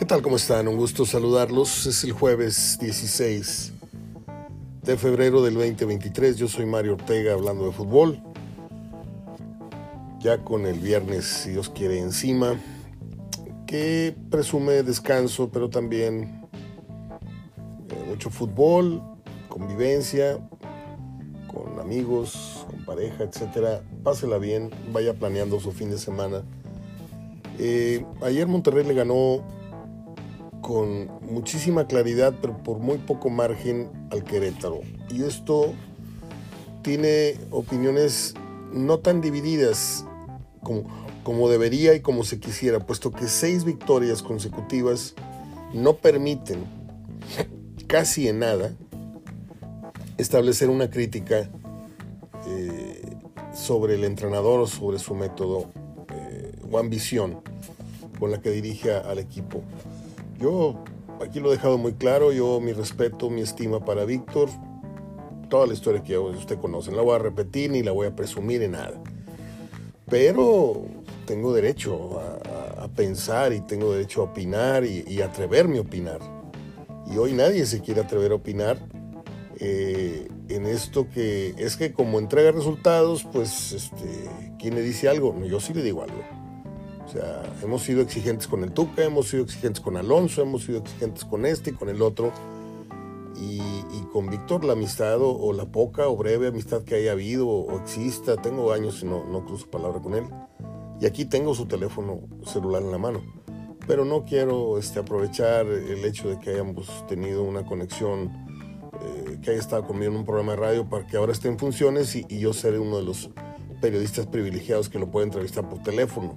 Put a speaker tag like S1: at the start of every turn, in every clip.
S1: ¿Qué tal? ¿Cómo están? Un gusto saludarlos. Es el jueves 16 de febrero del 2023. Yo soy Mario Ortega hablando de fútbol. Ya con el viernes, si Dios quiere, encima, que presume descanso, pero también eh, mucho fútbol, convivencia con amigos, con pareja, etcétera. Pásela bien, vaya planeando su fin de semana. Eh, ayer Monterrey le ganó con muchísima claridad, pero por muy poco margen al Querétaro. Y esto tiene opiniones no tan divididas como, como debería y como se quisiera, puesto que seis victorias consecutivas no permiten casi en nada establecer una crítica eh, sobre el entrenador o sobre su método eh, o ambición con la que dirige al equipo. Yo aquí lo he dejado muy claro, yo mi respeto, mi estima para Víctor, toda la historia que usted conoce, no la voy a repetir ni la voy a presumir en nada. Pero tengo derecho a, pensar y tengo derecho a opinar y, atreverme a opinar. Y hoy nadie se quiere atrever a opinar eh, en esto que es que como entrega resultados, pues, este, ¿quién le dice algo? Yo sí le digo algo. O sea, hemos sido exigentes con el Tuca, hemos sido exigentes con Alonso, hemos sido exigentes con este y con el otro. Y, con Víctor la amistad o, la poca o breve amistad que haya habido o, exista, tengo años y no, no cruzo palabra con él. Y aquí tengo su teléfono celular en la mano. Pero no quiero este, aprovechar el hecho de que hayamos tenido una conexión, eh, que haya estado conmigo en un programa de radio para que ahora esté en funciones y, y yo seré uno de los periodistas privilegiados que lo puede entrevistar por teléfono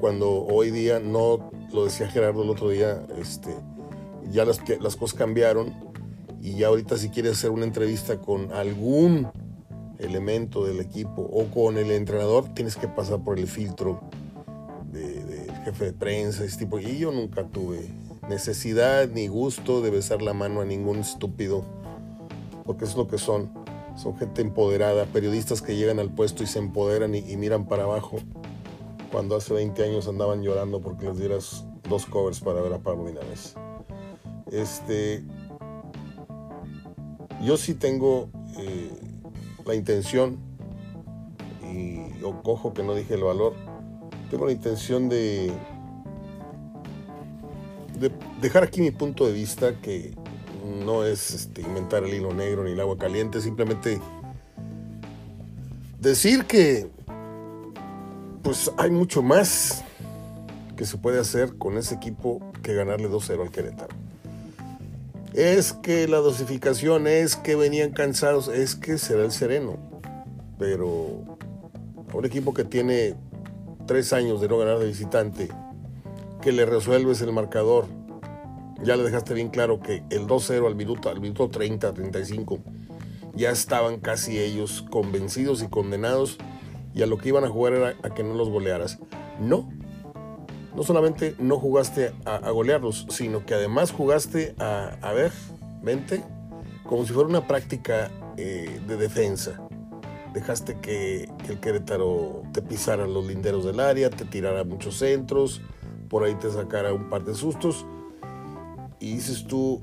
S1: cuando hoy día, no lo decía Gerardo el otro día, este, ya las, las cosas cambiaron y ya ahorita si quieres hacer una entrevista con algún elemento del equipo o con el entrenador, tienes que pasar por el filtro del de jefe de prensa, ese tipo. Y yo nunca tuve necesidad ni gusto de besar la mano a ningún estúpido, porque es lo que son. Son gente empoderada, periodistas que llegan al puesto y se empoderan y, y miran para abajo cuando hace 20 años andaban llorando porque les dieras dos covers para ver a Pablo Milanés. Este, yo sí tengo eh, la intención, y yo cojo que no dije el valor, tengo la intención de, de dejar aquí mi punto de vista que no es este, inventar el hilo negro ni el agua caliente, simplemente decir que pues hay mucho más que se puede hacer con ese equipo que ganarle 2-0 al Querétaro. Es que la dosificación, es que venían cansados, es que será el sereno. Pero a un equipo que tiene tres años de no ganar de visitante, que le resuelves el marcador, ya le dejaste bien claro que el 2-0 al minuto, al minuto 30, 35, ya estaban casi ellos convencidos y condenados y a lo que iban a jugar era a que no los golearas. No, no solamente no jugaste a, golearlos, sino que además jugaste a, a, ver, vente, como si fuera una práctica eh, de defensa. Dejaste que, que, el Querétaro te pisara los linderos del área, te tirara muchos centros, por ahí te sacara un par de sustos. Y dices tú,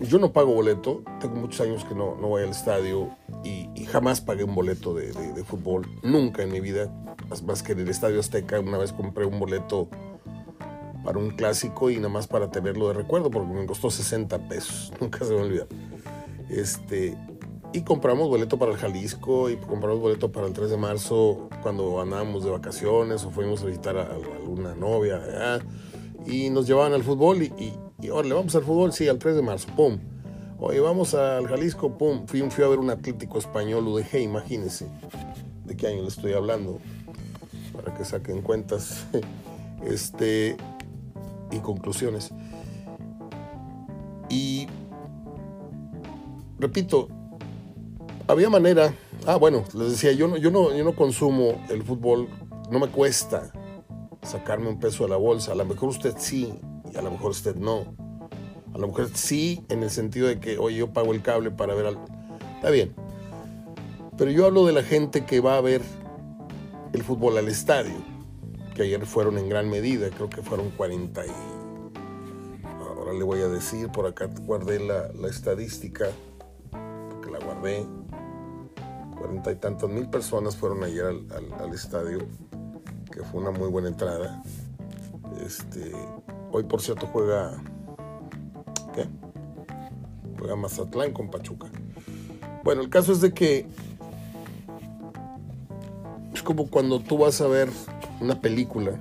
S1: yo no pago boleto, tengo muchos años que no, no voy al estadio y, jamás pagué un boleto de, de, fútbol, nunca en mi vida, más que en el Estadio Azteca, una vez compré un boleto para un clásico y nada más para tenerlo de recuerdo, porque me costó 60 pesos, nunca se me olvida. Este, y compramos boleto para el Jalisco y compramos boleto para el 3 de marzo cuando andábamos de vacaciones o fuimos a visitar a, a alguna novia allá, y nos llevaban al fútbol y y ahora le vamos al fútbol, sí, al 3 de marzo, pum. Oye, vamos al Jalisco, pum. Fui, fui a ver un Atlético Español UDG, imagínense de qué año le estoy hablando, para que saquen cuentas este, y conclusiones. Y repito, había manera. Ah, bueno, les decía, yo no, yo no, yo no consumo el fútbol, no me cuesta sacarme un peso de la bolsa. A lo mejor usted sí, y a lo mejor usted no. A lo mejor sí, en el sentido de que, oye, yo pago el cable para ver al... Está bien. Pero yo hablo de la gente que va a ver el fútbol al estadio, que ayer fueron en gran medida, creo que fueron 40 y ahora le voy a decir, por acá guardé la, estadística, porque la guardé. Cuarenta y tantas mil personas fueron ayer al, estadio, que fue una muy buena entrada. Este, hoy, por cierto, juega. ¿Qué? Juega Mazatlán con Pachuca. Bueno, el caso es de que es como cuando tú vas a ver una película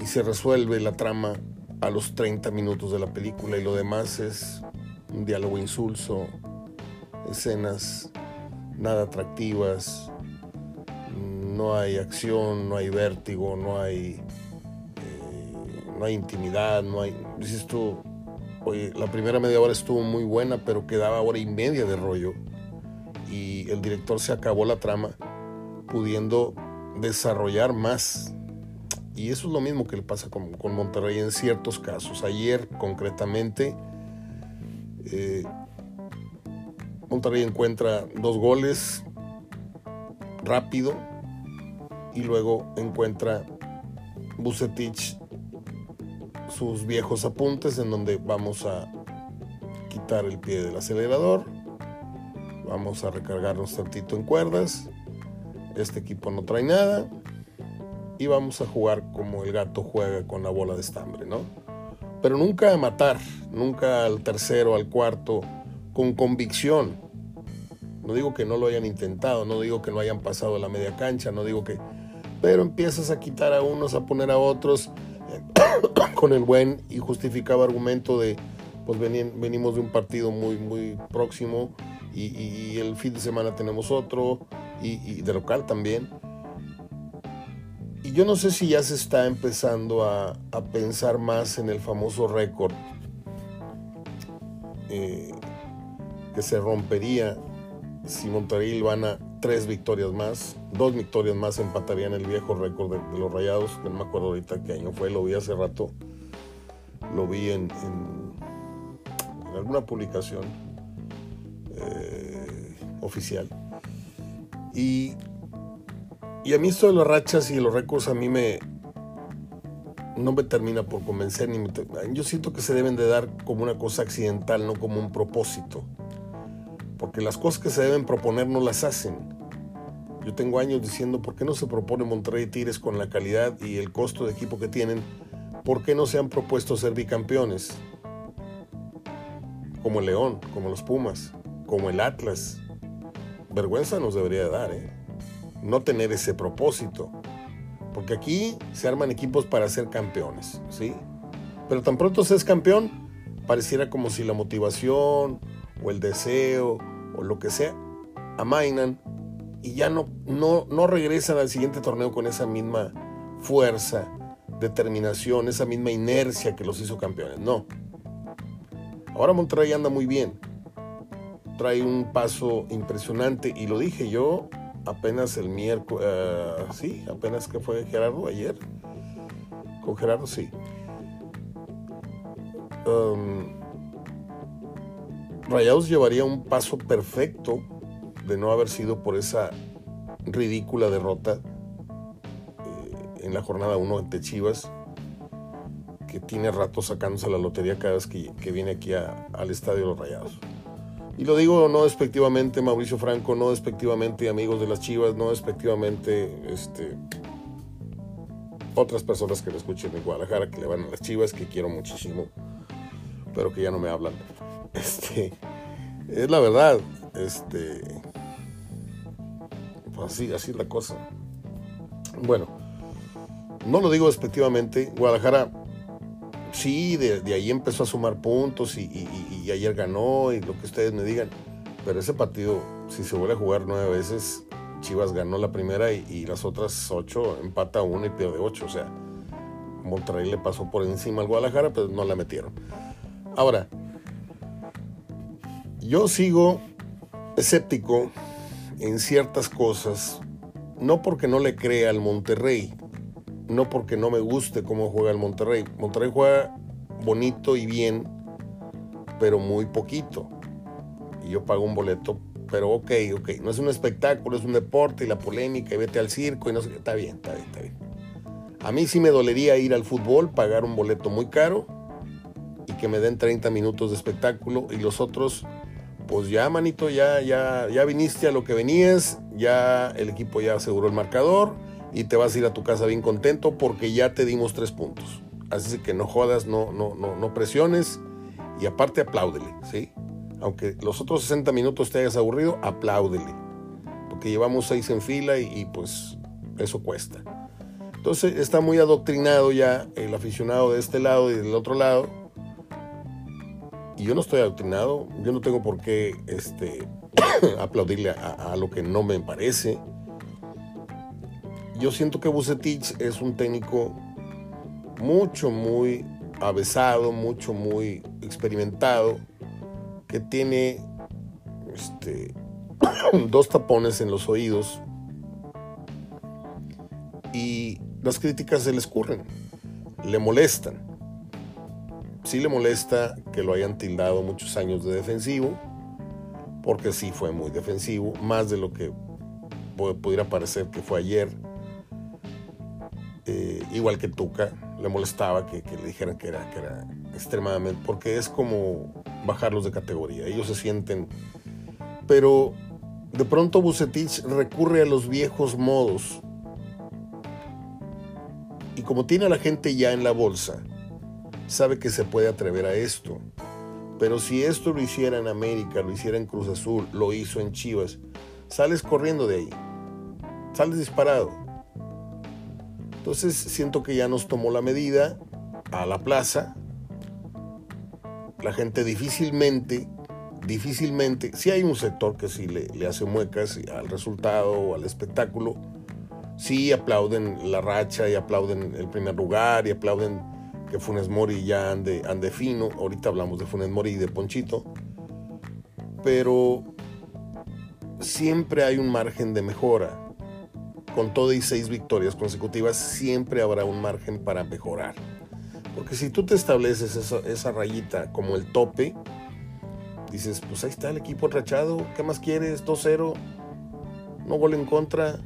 S1: y se resuelve la trama a los 30 minutos de la película y lo demás es un diálogo insulso, escenas nada atractivas, no hay acción, no hay vértigo, no hay, no hay intimidad, no hay... Dices tú, la primera media hora estuvo muy buena, pero quedaba hora y media de rollo y el director se acabó la trama pudiendo desarrollar más y eso es lo mismo que le pasa con, Monterrey en ciertos casos. Ayer concretamente, eh, Monterrey encuentra dos goles rápido y luego encuentra Bucetich sus viejos apuntes en donde vamos a quitar el pie del acelerador, vamos a recargarnos tantito en cuerdas, este equipo no trae nada, y vamos a jugar como el gato juega con la bola de estambre, ¿no? Pero nunca a matar, nunca al tercero, al cuarto, con convicción. No digo que no lo hayan intentado, no digo que no hayan pasado la media cancha, no digo que... Pero empiezas a quitar a unos, a poner a otros con el buen y justificado argumento de, pues venimos de un partido muy, muy próximo y, el fin de semana tenemos otro y de local también. Y yo no sé si ya se está empezando a, pensar más en el famoso récord eh, que se rompería si Monterrey a tres victorias más, dos victorias más empatarían el viejo récord de, los Rayados, no me acuerdo ahorita qué año fue, lo vi hace rato, lo vi en, alguna publicación eh, oficial. Y y a mí esto de las rachas y los récords a mí me no me termina por convencer ni yo siento que se deben de dar como una cosa accidental, no como un propósito. Porque las cosas que se deben proponer no las hacen. Yo tengo años diciendo, ¿por qué no se propone Monterrey Tigres con la calidad y el costo de equipo que tienen? ¿Por qué no se han propuesto ser bicampeones? Como el León, como los Pumas, como el Atlas. Vergüenza nos debería dar, ¿eh? no tener ese propósito. Porque aquí se arman equipos para ser campeones, ¿sí? Pero tan pronto se es campeón, pareciera como si la motivación o el deseo o lo que sea amainan y ya no, no, no regresan al siguiente torneo con esa misma fuerza, determinación, esa misma inercia que los hizo campeones. No. Ahora Monterrey anda muy bien. Trae un paso impresionante y lo dije yo, apenas el miércoles, eh, sí, apenas que fue Gerardo ayer. Con Gerardo, sí. Um, Rayados llevaría un paso perfecto de no haber sido por esa ridícula derrota eh, en la jornada 1 ante Chivas, que tiene rato sacándose la lotería cada vez que, viene aquí al estadio de los Rayados. Y lo digo no despectivamente, Mauricio Franco, no despectivamente, amigos de las Chivas, no despectivamente, este, otras personas que me escuchen en Guadalajara, que le van a las Chivas, que quiero muchísimo, pero que ya no me hablan. Este, es la verdad, este, pues así, así es la cosa. Bueno, no lo digo despectivamente, Guadalajara sí, de, ahí empezó a sumar puntos y, ayer ganó y lo que ustedes me digan. Pero ese partido, si se vuelve a jugar nueve veces, Chivas ganó la primera y, las otras ocho empata uno y pierde ocho. O sea, Monterrey le pasó por encima al Guadalajara, pero no la metieron. Ahora, yo sigo escéptico en ciertas cosas, no porque no le crea al Monterrey, no porque no me guste cómo juega el Monterrey. Monterrey juega bonito y bien, pero muy poquito. Y yo pago un boleto, pero ok, ok. No es un espectáculo, es un deporte y la polémica y vete al circo y no sé qué. Está bien, está bien, está bien. A mí sí me dolería ir al fútbol, pagar un boleto muy caro y que me den 30 minutos de espectáculo y los otros, pues ya manito, ya, ya, ya viniste a lo que venías, ya el equipo ya aseguró el marcador y te vas a ir a tu casa bien contento porque ya te dimos tres puntos. Así que no jodas, no, no, no, no presiones y aparte apláudele, ¿sí? Aunque los otros 60 minutos te hayas aburrido, apláudele. Porque llevamos seis en fila y, y pues eso cuesta. Entonces está muy adoctrinado ya el aficionado de este lado y del otro lado. Y yo no estoy adoctrinado, yo no tengo por qué este, aplaudirle a, lo que no me parece. Yo siento que Bucetich es un técnico mucho, muy avesado, mucho, muy experimentado, que tiene este, dos tapones en los oídos y las críticas se le escurren, le molestan. Sí le molesta que lo hayan tildado muchos años de defensivo, porque sí fue muy defensivo, más de lo que pudiera parecer que fue ayer. Eh, igual que Tuca, le molestaba que, le dijeran que era, que era extremadamente, porque es como bajarlos de categoría, ellos se sienten, pero de pronto Bucetich recurre a los viejos modos y como tiene a la gente ya en la bolsa, sabe que se puede atrever a esto. Pero si esto lo hiciera en América, lo hiciera en Cruz Azul, lo hizo en Chivas, sales corriendo de ahí, sales disparado. Entonces siento que ya nos tomó la medida a la plaza. La gente difícilmente, difícilmente, si hay un sector que sí le, le hace muecas al resultado o al espectáculo, sí aplauden la racha y aplauden el primer lugar y aplauden que Funes Mori ya ande, ande fino. Ahorita hablamos de Funes Mori y de Ponchito. Pero siempre hay un margen de mejora. Con todo y seis victorias consecutivas, siempre habrá un margen para mejorar. Porque si tú te estableces esa, rayita como el tope, dices, pues ahí está el equipo rachado, ¿qué más quieres? 2-0, no gol en contra,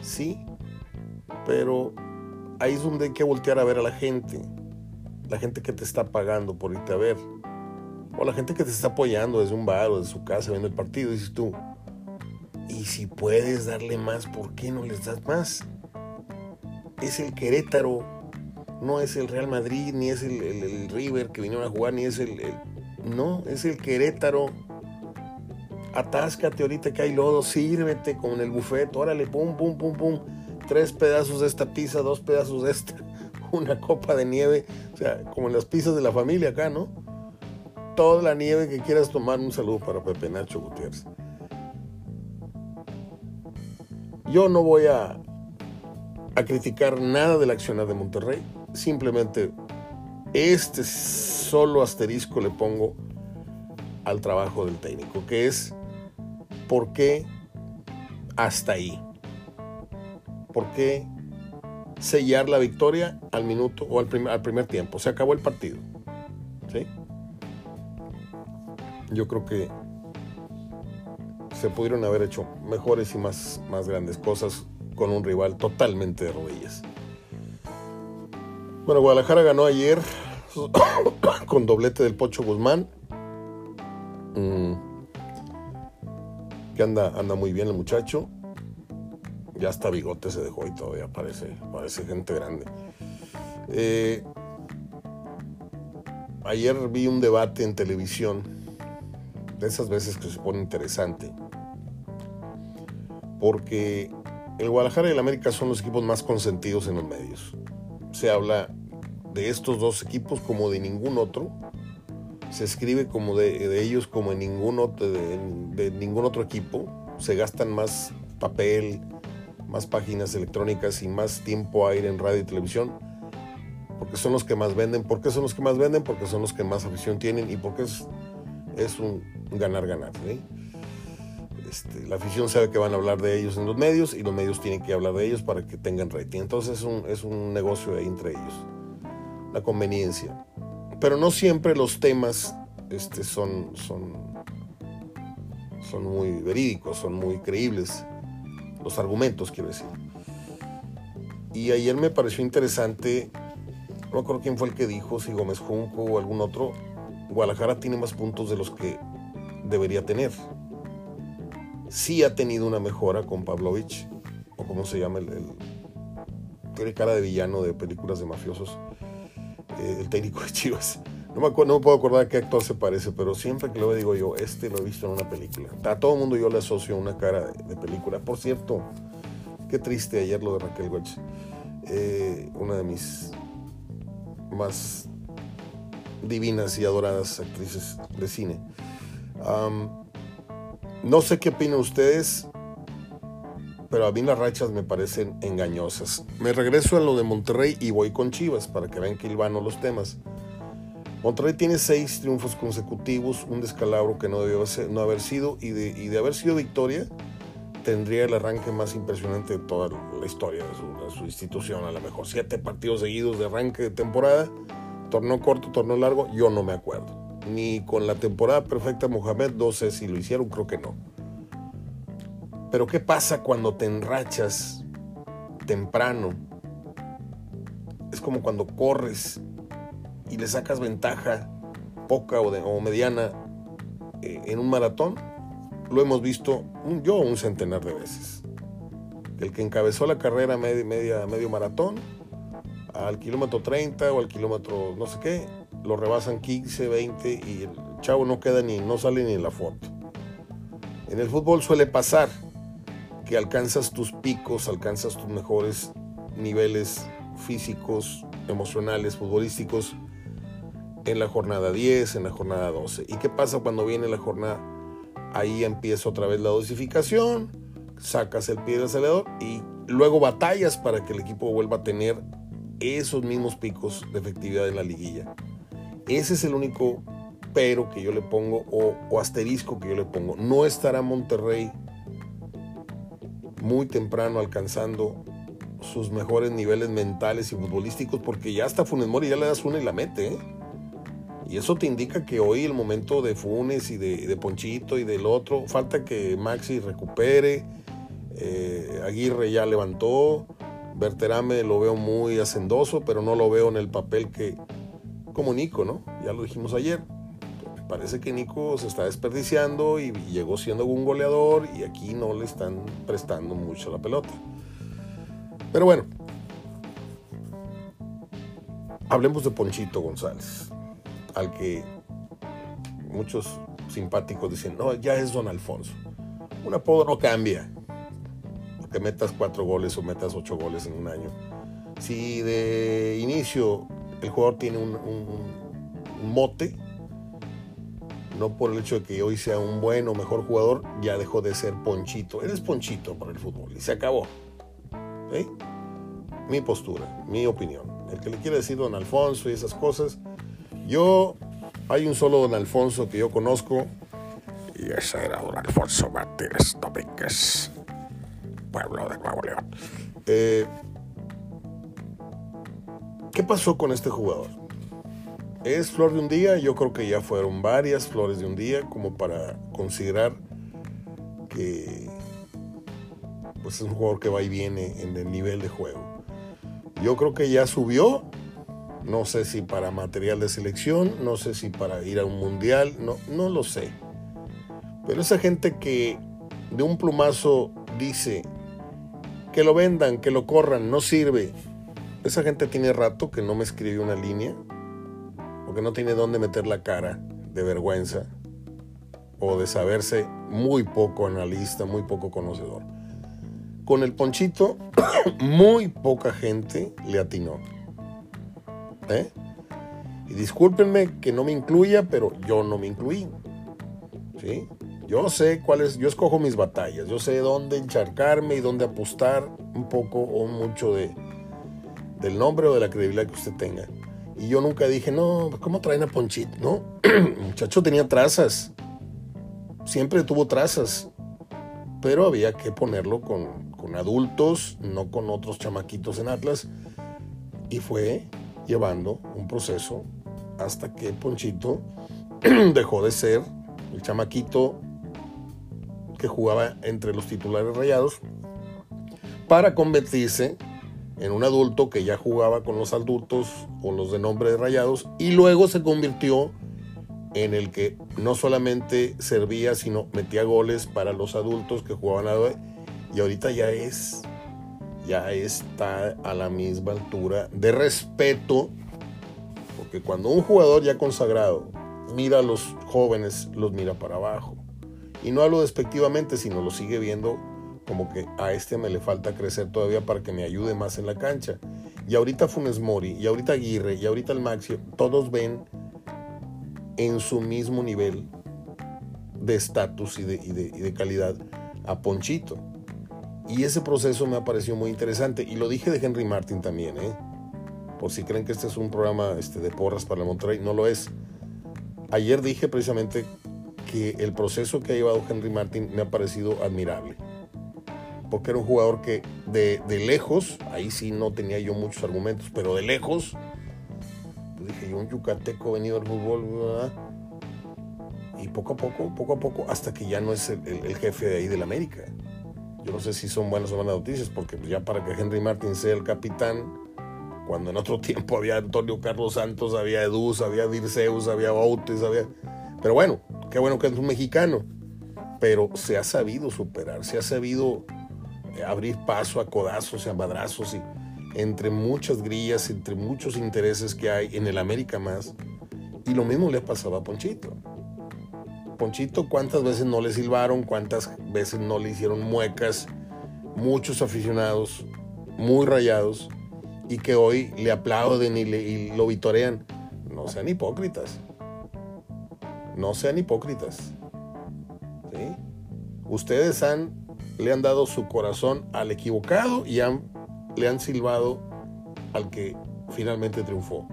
S1: sí, pero ahí es donde hay que voltear a ver a la gente, la gente que te está pagando por irte a ver, o la gente que te está apoyando desde un bar o de su casa viendo el partido, dices tú, y si puedes darle más, ¿por qué no les das más? Es el Querétaro, no es el Real Madrid, ni es el, el, el River que vinieron a jugar, ni es el, el, No, es el Querétaro. Atáscate ahorita que hay lodo, sírvete con el buffet, órale, pum, pum, pum, pum. Tres pedazos de esta pizza, dos pedazos de esta, una copa de nieve, o sea, como en las pizzas de la familia acá, ¿no? Toda la nieve que quieras tomar, un saludo para Pepe Nacho Gutiérrez. Yo no voy a, a criticar nada del accionar de Monterrey, simplemente este solo asterisco le pongo al trabajo del técnico, que es por qué hasta ahí. ¿Por qué sellar la victoria al minuto o al primer, al primer tiempo? Se acabó el partido. ¿sí? Yo creo que se pudieron haber hecho mejores y más, más grandes cosas con un rival totalmente de rodillas. Bueno, Guadalajara ganó ayer con doblete del Pocho Guzmán. Mm. Que anda, anda muy bien el muchacho. Ya hasta bigote se dejó y todavía parece, parece gente grande. Eh, ayer vi un debate en televisión, de esas veces que se pone interesante, porque el Guadalajara y el América son los equipos más consentidos en los medios. Se habla de estos dos equipos como de ningún otro. Se escribe como de, ellos como de, de, ningún otro equipo. Se gastan más papel, más páginas electrónicas y más tiempo aire en radio y televisión. Porque son los que más venden. ¿Por qué son los que más venden? Porque son los que más afición tienen y porque es, es un ganar-ganar. Este, la afición sabe que van a hablar de ellos en los medios y los medios tienen que hablar de ellos para que tengan rating. Entonces es un, es un negocio ahí entre ellos la conveniencia. Pero no siempre los temas este, son, son, son muy verídicos, son muy creíbles. Los argumentos, quiero decir. Y ayer me pareció interesante no me acuerdo quién fue el que dijo, si Gómez Junco o algún otro, Guadalajara tiene más puntos de los que debería tener. Sí ha tenido una mejora con Pavlovich, o como se llama el, tiene cara de villano de películas de mafiosos, eh, el técnico de Chivas. No me, acuerdo, no me puedo acordar a qué actor se parece, pero siempre que lo digo yo, este lo he visto en una película. A todo mundo yo le asocio una cara de, película. Por cierto, qué triste ayer lo de Raquel Welch. Eh, una de mis más divinas y adoradas actrices de cine. no sé qué opinan ustedes, pero a mí las rachas me parecen engañosas. Me regreso a lo de Monterrey y voy con Chivas para que vean que hilvano los temas. Monterrey tiene seis triunfos consecutivos, un descalabro que no debió no haber sido, y de, y de, haber sido victoria, tendría el arranque más impresionante de toda la historia de su, de su institución. A lo mejor siete partidos seguidos de arranque de temporada torneo corto, torneo largo, yo no me acuerdo. Ni con la temporada perfecta Mohamed, no sé si lo hicieron, creo que no. Pero ¿qué pasa cuando te enrachas temprano? Es como cuando corres y le sacas ventaja poca o, mediana eh, en un maratón. Lo hemos visto yo un centenar de veces. El que encabezó la carrera media, medio maratón al kilómetro 30 o al kilómetro no sé qué, lo rebasan 15, 20 y el chavo no queda ni, no sale ni en la foto. En el fútbol suele pasar que alcanzas tus picos, alcanzas tus mejores niveles físicos, emocionales, futbolísticos en la jornada 10, en la jornada 12. ¿Y qué pasa cuando viene la jornada? Ahí empieza otra vez la dosificación, sacas el pie del acelerador y luego batallas para que el equipo vuelva a tener esos mismos picos de efectividad en la liguilla. Ese es el único pero que yo le pongo o, asterisco que yo le pongo. No estará Monterrey muy temprano alcanzando sus mejores niveles mentales y futbolísticos porque ya hasta Funes Mori ya le das una y la mete. ¿eh? Y eso te indica que hoy el momento de Funes y de, Ponchito y del otro, falta que Maxi recupere, eh, Aguirre ya levantó, Berterame lo veo muy hacendoso, pero no lo veo en el papel que, como Nico, ¿no? Ya lo dijimos ayer. Parece que Nico se está desperdiciando y llegó siendo un goleador y aquí no le están prestando mucho la pelota. Pero bueno, hablemos de Ponchito González, al que muchos simpáticos dicen, no, ya es Don Alfonso. Un apodo no cambia que metas cuatro goles o metas ocho goles en un año. Si de inicio el jugador tiene un, mote, no por el hecho de que hoy sea un buen o mejor jugador, ya dejó de ser Ponchito. Eres Ponchito para el fútbol y se acabó. Mi postura, mi opinión. El que le quiere decir Don Alfonso y esas cosas, yo, hay un solo Don Alfonso que yo conozco y ese era Don Alfonso Martínez Domínguez pueblo de Nuevo León. Eh, ¿Qué pasó con este jugador? ¿Es flor de un día? Yo creo que ya fueron varias flores de un día como para considerar que pues es un jugador que va y viene en el nivel de juego. Yo creo que ya subió, no sé si para material de selección, no sé si para ir a un mundial, no, no lo sé. Pero esa gente que de un plumazo dice, que lo vendan, que lo corran, no sirve. Esa gente tiene rato que no me escribe una línea, o que no tiene dónde meter la cara de vergüenza, o de saberse muy poco analista, muy poco conocedor. Con el ponchito, muy poca gente le atinó. ¿Eh? Y discúlpenme que no me incluya, pero yo no me incluí. ¿Sí? Yo sé cuáles, yo escojo mis batallas, yo sé dónde encharcarme y dónde apostar un poco o mucho de, del nombre o de la credibilidad que usted tenga. Y yo nunca dije, no, ¿cómo traen a Ponchito? No, el muchacho tenía trazas, siempre tuvo trazas, pero había que ponerlo con, con adultos, no con otros chamaquitos en Atlas, y fue llevando un proceso hasta que Ponchito dejó de ser el chamaquito que jugaba entre los titulares rayados para convertirse en un adulto que ya jugaba con los adultos o los de nombre de rayados y luego se convirtió en el que no solamente servía, sino metía goles para los adultos que jugaban a y ahorita ya es ya está a la misma altura de respeto porque cuando un jugador ya consagrado mira a los jóvenes los mira para abajo y no hablo despectivamente sino lo sigue viendo como que a este me le falta crecer todavía para que me ayude más en la cancha y ahorita Funes Mori y ahorita Aguirre y ahorita el Maxi todos ven en su mismo nivel de estatus y de, calidad a Ponchito. Y ese proceso me ha parecido muy interesante. Y lo dije de Henry Martin también, ¿eh? Por si creen que este es un programa este, de porras para el Monterrey, no lo es. Ayer dije precisamente que el proceso que ha llevado Henry Martin me ha parecido admirable. Porque era un jugador que de, de lejos, ahí sí no tenía yo muchos argumentos, pero de lejos dije yo, un yucateco venido al fútbol, y poco a poco, poco a poco, hasta que ya no es el, jefe de ahí del América. Yo no sé si son buenas o malas noticias, porque ya para que Henry Martin sea el capitán, cuando en otro tiempo había Antonio Carlos Santos, había Eduz, había Dirceus, había Bautes, había... Pero bueno, qué bueno que es un mexicano. Pero se ha sabido superar, se ha sabido eh, abrir paso a codazos y a madrazos y entre muchas grillas, entre muchos intereses que hay en el América más. Y lo mismo le pasaba a Ponchito. Ponchito, ¿cuántas veces no le silbaron? ¿Cuántas veces no le hicieron muecas? Muchos aficionados muy rayados y que hoy le aplauden y, le, lo vitorean. No sean hipócritas. No sean hipócritas. Ustedes han, le han dado su corazón al equivocado y le han silbado al que finalmente triunfó.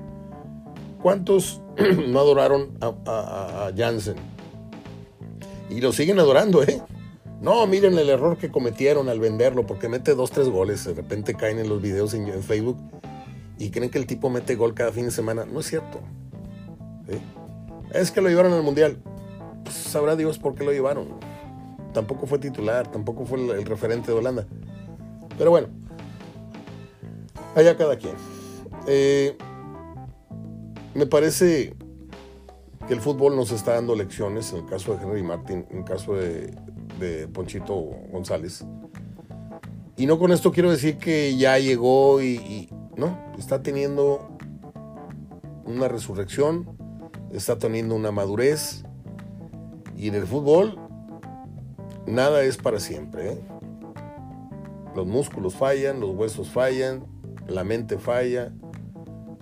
S1: ¿Cuántos no adoraron a, Jansen? Y lo siguen adorando, ¿eh? No, miren el error que cometieron al venderlo, porque mete dos, tres goles. De repente caen en los videos en, Facebook y creen que el tipo mete gol cada fin de semana. No es cierto. Es que lo llevaron al mundial. Pues sabrá Dios por qué lo llevaron. Tampoco fue titular, tampoco fue el referente de Holanda. Pero bueno, allá cada quien. Eh, me parece que el fútbol nos está dando lecciones, en el caso de Henry Martin, en el caso de, Ponchito González. Y no con esto quiero decir que ya llegó y, no, está teniendo una resurrección, está teniendo una madurez. Y en el fútbol nada es para siempre. ¿eh? Los músculos fallan, los huesos fallan, la mente falla,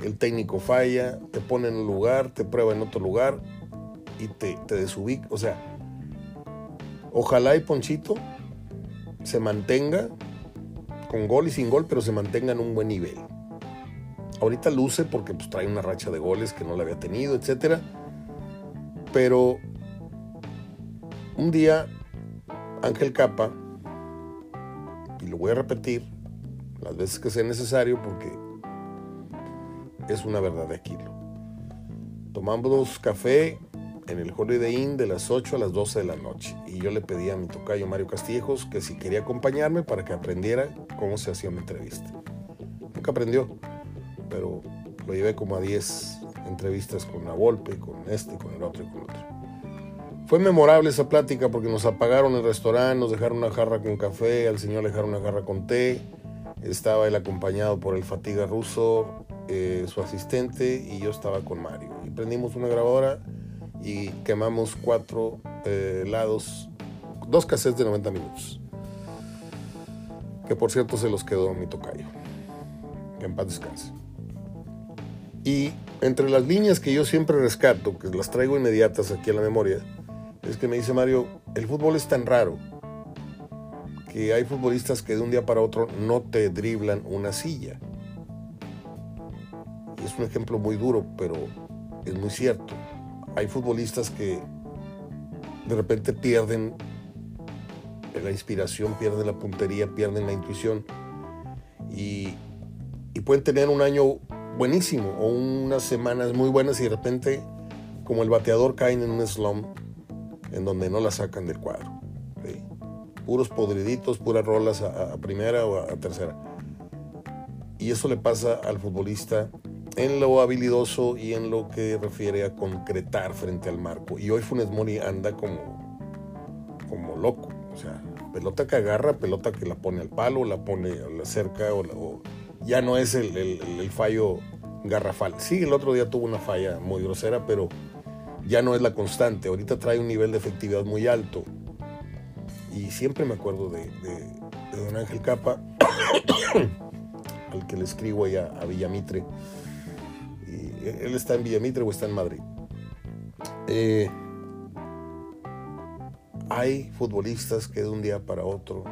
S1: el técnico falla, te pone en un lugar, te prueba en otro lugar y te, te desubica. O sea, ojalá y Ponchito se mantenga con gol y sin gol, pero se mantenga en un buen nivel. Ahorita luce porque pues, trae una racha de goles que no la había tenido, etc. Pero un día Ángel Capa, y lo voy a repetir, las veces que sea necesario porque es una verdad de Aquilo. Tomamos café en el Holiday Inn de las 8 a las 12 de la noche y yo le pedí a mi tocayo Mario Castillejos que si quería acompañarme para que aprendiera cómo se hacía una entrevista. Nunca aprendió, pero lo llevé como a 10 entrevistas con la Volpe, con este, con el otro y con el otro. Fue memorable esa plática porque nos apagaron el restaurante, nos dejaron una jarra con café, al señor le dejaron una jarra con té, estaba él acompañado por el Fatiga Ruso, eh, su asistente, y yo estaba con Mario. Y prendimos una grabadora y quemamos cuatro eh, lados, dos cassettes de 90 minutos. Que por cierto se los quedó mi tocayo. Que en paz descanse. Y entre las líneas que yo siempre rescato, que las traigo inmediatas aquí a la memoria, es que me dice Mario, el fútbol es tan raro hay futbolistas que de un día para otro no te driblan una silla. Es un ejemplo muy duro, pero es muy cierto. Hay futbolistas que de repente pierden la inspiración, pierden la puntería, pierden la intuición y, y pueden tener un año buenísimo o unas semanas muy buenas y de repente como el bateador caen en un slum en donde no la sacan del cuadro puros podriditos, puras rolas a, primera o a, tercera. Y eso le pasa al futbolista en lo habilidoso y en lo que refiere a concretar frente al marco. Y hoy Funes Mori anda como, como loco. O sea, pelota que agarra, pelota que la pone al palo, la pone a la cerca, o, ya no es el, el, fallo garrafal. Sí, el otro día tuvo una falla muy grosera, pero ya no es la constante. Ahorita trae un nivel de efectividad muy alto. Y siempre me acuerdo de, de, don Ángel Capa, al que le escribo allá a Villamitre. Él está en Villamitre o está en Madrid. Eh, hay futbolistas que de un día para otro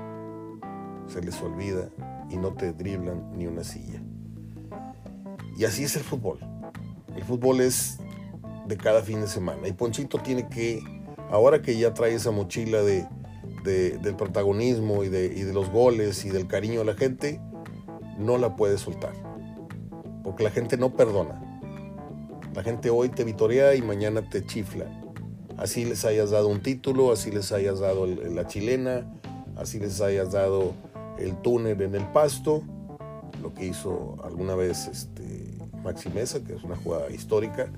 S1: se les olvida y no te driblan ni una silla. Y así es el fútbol. El fútbol es de cada fin de semana. Y Ponchito tiene que, ahora que ya trae esa mochila de, del protagonismo y de, y de los goles y del cariño de la gente, no la puede soltar. Porque la gente no perdona. La gente hoy te vitorea y mañana te chifla. Así les hayas dado un título, así les hayas dado la chilena, así les hayas dado el túnel en el pasto, lo que hizo alguna vez este, Maxi Mesa, que es una jugada histórica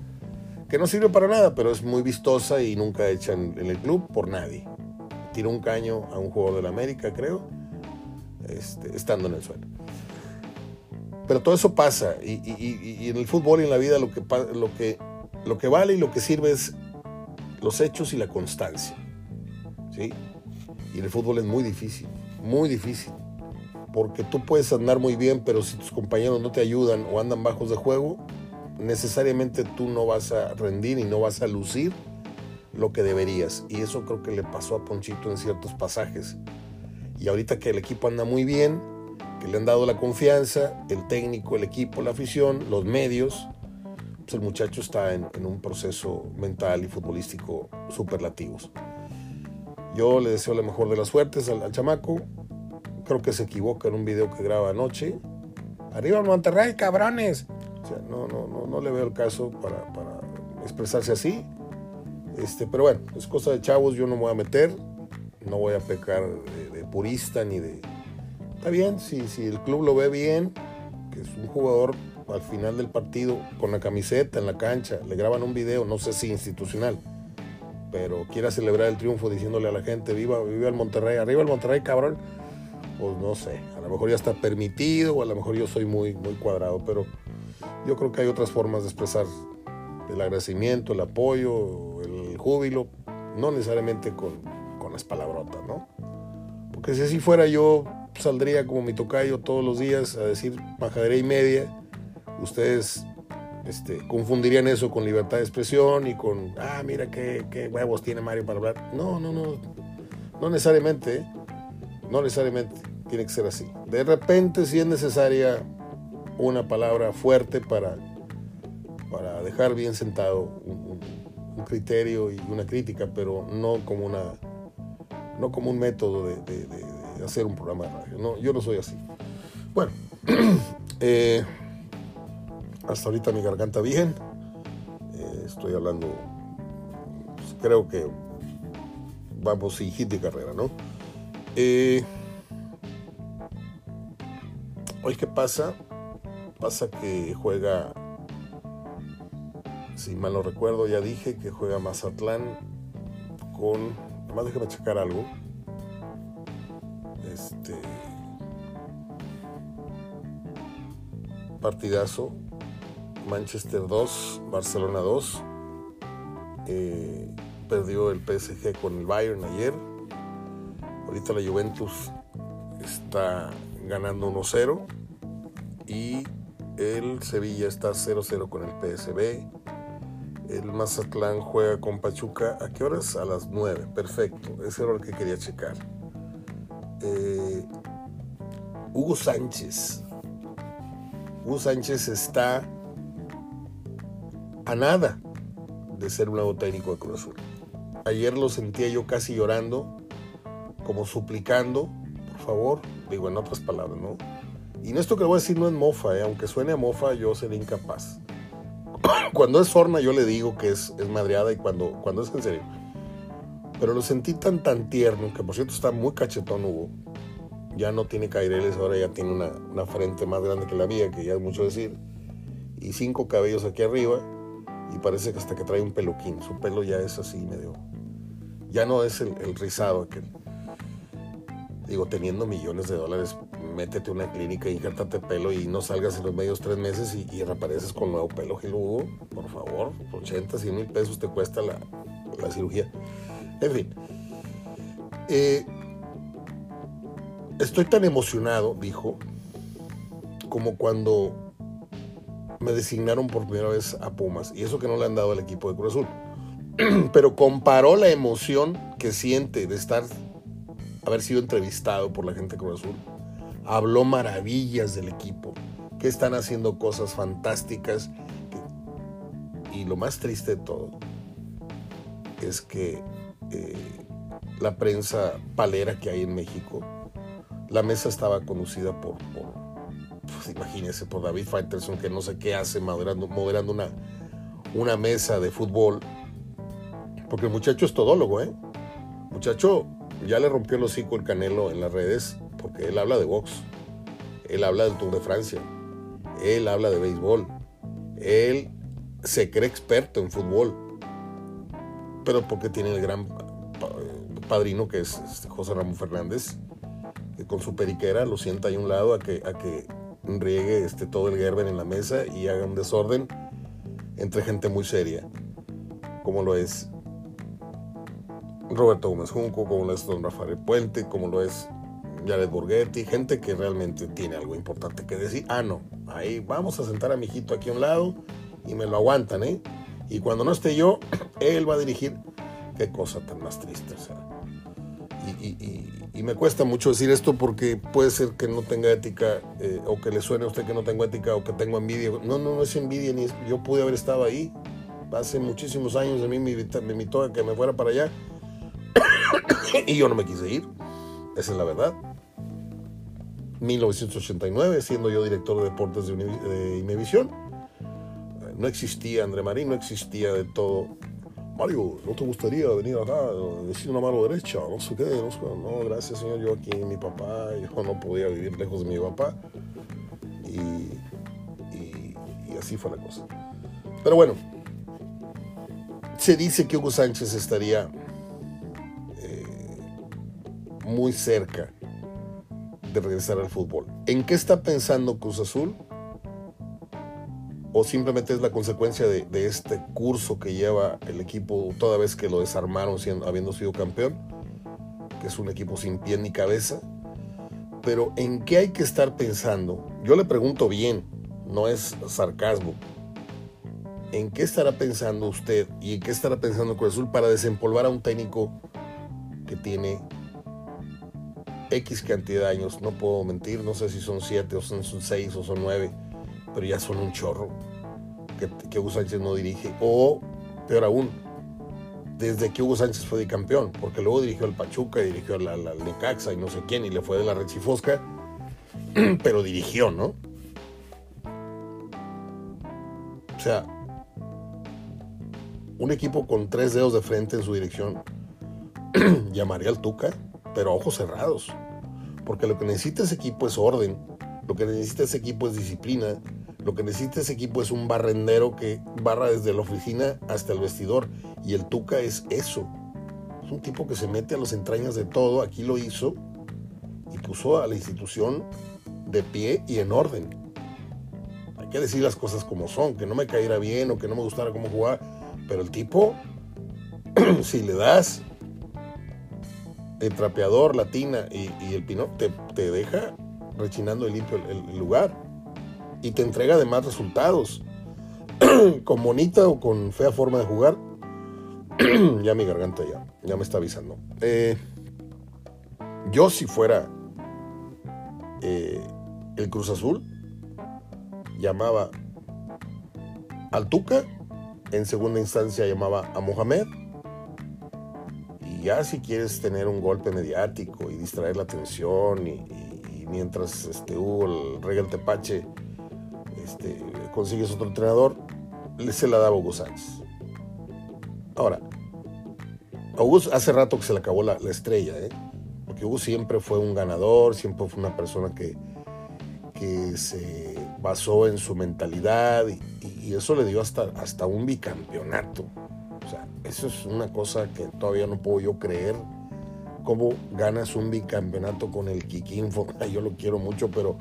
S1: que no sirve para nada, pero es muy vistosa y nunca hecha en, el club por nadie. Tiró un caño a un jugador de la América, creo, este, estando en el suelo. Pero todo eso pasa y, en el fútbol y en la vida lo que, lo, que, lo que vale y lo que sirve es los hechos y la constancia. ¿sí? Y en el fútbol es muy difícil, muy difícil. Porque tú puedes andar muy bien, pero si tus compañeros no te ayudan o andan bajos de juego, necesariamente tú no vas a rendir y no vas a lucir lo que deberías. Y eso creo que le pasó a Ponchito en ciertos pasajes. Y ahorita que el equipo anda muy bien, que le han dado la confianza, el técnico, el equipo, la afición, los medios, pues el muchacho está en, un proceso mental y futbolístico superlativos. Yo le deseo la mejor de las suertes al, chamaco. Creo que se equivoca en un video que graba anoche. Arriba Monterrey, cabrones no, no, no, no le veo el caso para, expresarse así. Este, pero bueno, es cosa de chavos, yo no me voy a meter, no voy a pecar de, purista ni de... Está bien, si, si el club lo ve bien, que es un jugador al final del partido con la camiseta en la cancha, le graban un video, no sé si institucional, pero quiera celebrar el triunfo diciéndole a la gente, viva, viva el Monterrey, arriba el Monterrey, cabrón, pues no sé, a lo mejor ya está permitido o a lo mejor yo soy muy, muy cuadrado, pero yo creo que hay otras formas de expresar el agradecimiento, el apoyo, el júbilo, no necesariamente con, con las palabrotas, ¿no? Porque si así fuera yo saldría como mi tocayo todos los días a decir majadera y media, ustedes este, confundirían eso con libertad de expresión y con, ah, mira qué, qué huevos tiene Mario para hablar. No, no, no, no necesariamente, ¿eh? no necesariamente tiene que ser así. De repente, si es necesaria una palabra fuerte para, para dejar bien sentado un, criterio y una crítica, pero no como, una, no como un método de, hacer un programa de radio. No, yo no soy así. Bueno, eh, hasta ahorita mi garganta bien. Eh, estoy hablando, creo que vamos sin hit de carrera, ¿no? Eh, hoy qué pasa, Pasa que juega, si mal no recuerdo, ya dije que juega Mazatlán con. Además, déjame checar algo. Partidazo. Manchester 2, Barcelona 2. Eh, perdió el PSG con el Bayern ayer. Ahorita la Juventus está ganando 1-0. Y el Sevilla está 0-0 con el PSB. El Mazatlán juega con Pachuca. ¿A qué horas? A las 9. Perfecto. Ese era el que quería checar. Eh, Hugo Sánchez. Hugo Sánchez está a nada de ser un nuevo técnico de Cruz Azul. Ayer lo sentía yo casi llorando, como suplicando, por favor, digo en otras palabras, ¿no? Y esto que voy a decir no es mofa, eh, aunque suene a mofa, yo seré incapaz. cuando es sorna, yo le digo que es, es madreada y cuando, cuando es en serio. Pero lo sentí tan, tan tierno, que por cierto está muy cachetón Hugo. Ya no tiene caireles, ahora ya tiene una, una frente más grande que la mía, que ya es mucho decir. Y cinco cabellos aquí arriba. Y parece que hasta que trae un peluquín. Su pelo ya es así medio. Ya no es el, el rizado aquel. Digo, teniendo millones de dólares, métete a una clínica, injértate pelo y no salgas en los medios tres meses y, y reapareces con nuevo pelo, Gil Hugo. Por favor, 80, 100 mil pesos te cuesta la, la cirugía. En fin. Eh, estoy tan emocionado, dijo, como cuando me designaron por primera vez a Pumas. Y eso que no le han dado al equipo de Cruz Azul. Pero comparó la emoción que siente de estar, haber sido entrevistado por la gente de Cruz Azul. Habló maravillas del equipo, que están haciendo cosas fantásticas. y lo más triste de todo es que eh, la prensa palera que hay en México, la mesa estaba conducida por, pues imagínense, por David Faitelson, que no sé qué hace moderando, una, una mesa de fútbol. Porque el muchacho es todólogo, ¿eh? muchacho ya le rompió el hocico el canelo en las redes, porque él habla de box, él habla del Tour de Francia, él habla de béisbol, él se cree experto en fútbol, pero porque tiene el gran padrino que es este, José Ramón Fernández, con su periquera lo sienta ahí a un lado a que, a que riegue este, todo el gerben en la mesa y haga un desorden entre gente muy seria, como lo es Roberto Gómez Junco, como lo es Don Rafael Puente, como lo es Jared Borghetti, gente que realmente tiene algo importante que decir. Ah, no, ahí vamos a sentar a mi hijito aquí a un lado y me lo aguantan, ¿eh? Y cuando no esté yo, él va a dirigir. Qué cosa tan más triste, o sea. Y, me cuesta mucho decir esto porque puede ser que no tenga ética eh, o que le suene a usted que no tengo ética o que tengo envidia. No, no, no es envidia, ni yo pude haber estado ahí. Hace muchísimos años de mí me, me invitó a que me fuera para allá y yo no me quise ir. Esa es la verdad. 1989, siendo yo director de deportes de, de Imevisión. No existía André Marín, no existía de todo. Mario, ¿no te gustaría venir acá, decir una mano derecha? No sé qué, no sé. No, gracias, señor. Yo aquí, mi papá, yo no podía vivir lejos de mi papá. Y así fue la cosa. Pero bueno, se dice que Hugo Sánchez estaría eh, muy cerca de regresar al fútbol. ¿En qué está pensando Cruz Azul? ¿O simplemente es la consecuencia de, este curso que lleva el equipo toda vez que lo desarmaron siendo, habiendo sido campeón? Que es un equipo sin pie ni cabeza. Pero ¿en qué hay que estar pensando? Yo le pregunto bien, no es sarcasmo. ¿En qué estará pensando usted y en qué estará pensando Cruz Azul para desempolvar a un técnico que tiene X cantidad de años? No puedo mentir, no sé si son 7 o son 6 o son 9 pero ya son un chorro que, Hugo Sánchez no dirige. O, peor aún, desde que Hugo Sánchez fue de campeón, porque luego dirigió al Pachuca, dirigió al, al, al Necaxa y no sé quién, y le fue de la Rechifosca, pero dirigió, ¿no? O sea, un equipo con tres dedos de frente en su dirección llamaría al Tuca, pero a ojos cerrados. Porque lo que necesita ese equipo es orden, lo que necesita ese equipo es disciplina, lo que necesita ese equipo es un barrendero que barra desde la oficina hasta el vestidor. Y el Tuca es eso. Es un tipo que se mete a las entrañas de todo. Aquí lo hizo y puso a la institución de pie y en orden. Hay que decir las cosas como son, que no me cayera bien o que no me gustara cómo jugar. Pero el tipo, si le das el trapeador, la tina y, y el pino, te, deja rechinando y limpio el, el lugar y te entrega además resultados. con bonita o con fea forma de jugar, ya mi garganta ya, ya me está avisando. Eh, yo si fuera eh, el Cruz Azul, llamaba al Tuca, en segunda instancia llamaba a Mohamed, y ya si quieres tener un golpe mediático y distraer la atención y, y, mientras este, Hugo, el del Tepache, este, consigues otro entrenador, se la daba Hugo Sánchez. Ahora, a Hugo hace rato que se le acabó la, la estrella, ¿eh? porque Hugo siempre fue un ganador, siempre fue una persona que, que se basó en su mentalidad y, eso le dio hasta, hasta un bicampeonato. O sea, eso es una cosa que todavía no puedo yo creer. ¿Cómo ganas un bicampeonato con el Kikín? Yo lo quiero mucho, pero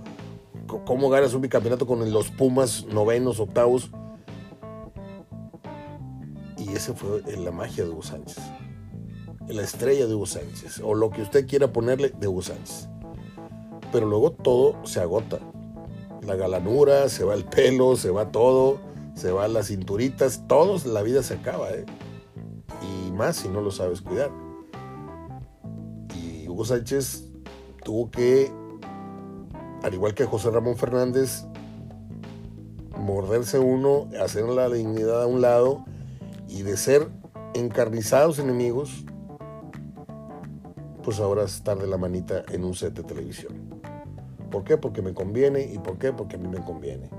S1: ¿cómo ganas un bicampeonato con los Pumas novenos, octavos? Y ese fue la magia de Hugo Sánchez. La estrella de Hugo Sánchez. O lo que usted quiera ponerle de Hugo Sánchez. Pero luego todo se agota la galanura, se va el pelo, se va todo, se van las cinturitas, todos, la vida se acaba, ¿eh? Y más si no lo sabes cuidar. Y Hugo Sánchez tuvo que, al igual que José Ramón Fernández, morderse uno, hacer la dignidad a un lado y de ser encarnizados enemigos, pues ahora estar de la manita en un set de televisión. ¿Por qué? Porque me conviene y ¿por qué? Porque a mí me conviene.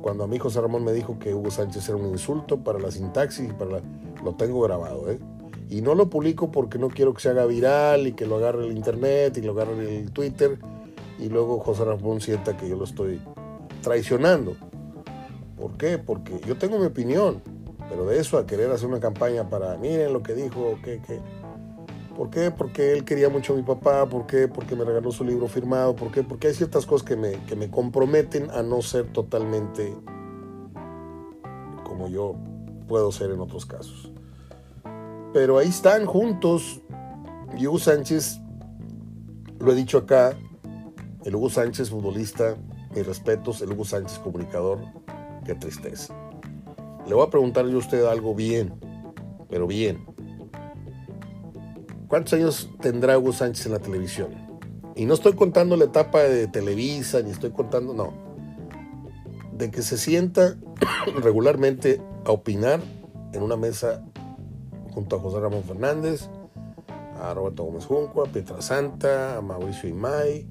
S1: Cuando a mí José Ramón me dijo que Hugo Sánchez era un insulto para la sintaxis y para lo tengo grabado, ¿eh? Y no lo publico porque no quiero que se haga viral y que lo agarre el internet y lo agarre el Twitter y luego José Ramón sienta que yo lo estoy traicionando. ¿Por qué? Porque yo tengo mi opinión, pero de eso a querer hacer una campaña para, miren lo que dijo, que, que, ¿Por qué? Porque él quería mucho a mi papá, ¿por qué? Porque me regaló su libro firmado, ¿por qué? Porque hay ciertas cosas que me, que me comprometen a no ser totalmente como yo puedo ser en otros casos. Pero ahí están juntos. Y Hugo Sánchez, lo he dicho acá, el Hugo Sánchez futbolista, mis respetos, el Hugo Sánchez comunicador, qué tristeza. Le voy a preguntar yo a usted algo bien, pero bien. ¿Cuántos años tendrá Hugo Sánchez en la televisión? Y no estoy contando la etapa de Televisa, ni estoy contando, no. De que se sienta regularmente a opinar en una mesa junto a José Ramón Fernández, a Roberto Gómez Junco, a Pietra Santa, a Mauricio Imay,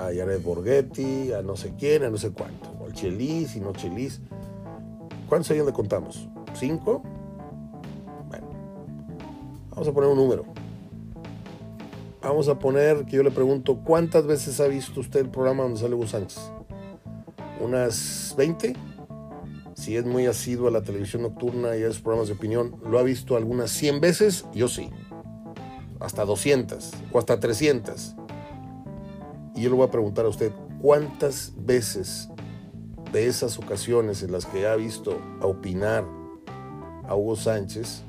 S1: a Yared Borghetti, a no sé quién, a no sé cuánto, al Chelis y no Chelis. ¿Cuántos años le contamos? ¿Cinco? Bueno, vamos a poner un número vamos a poner que yo le pregunto, ¿cuántas veces ha visto usted el programa donde sale Hugo Sánchez? ¿Unas 20? Si es muy asiduo a la televisión nocturna y a esos programas de opinión, ¿lo ha visto algunas 100 veces? Yo sí. Hasta 200 o hasta 300. Y yo le voy a preguntar a usted, ¿cuántas veces de esas ocasiones en las que ha visto opinar a Hugo Sánchez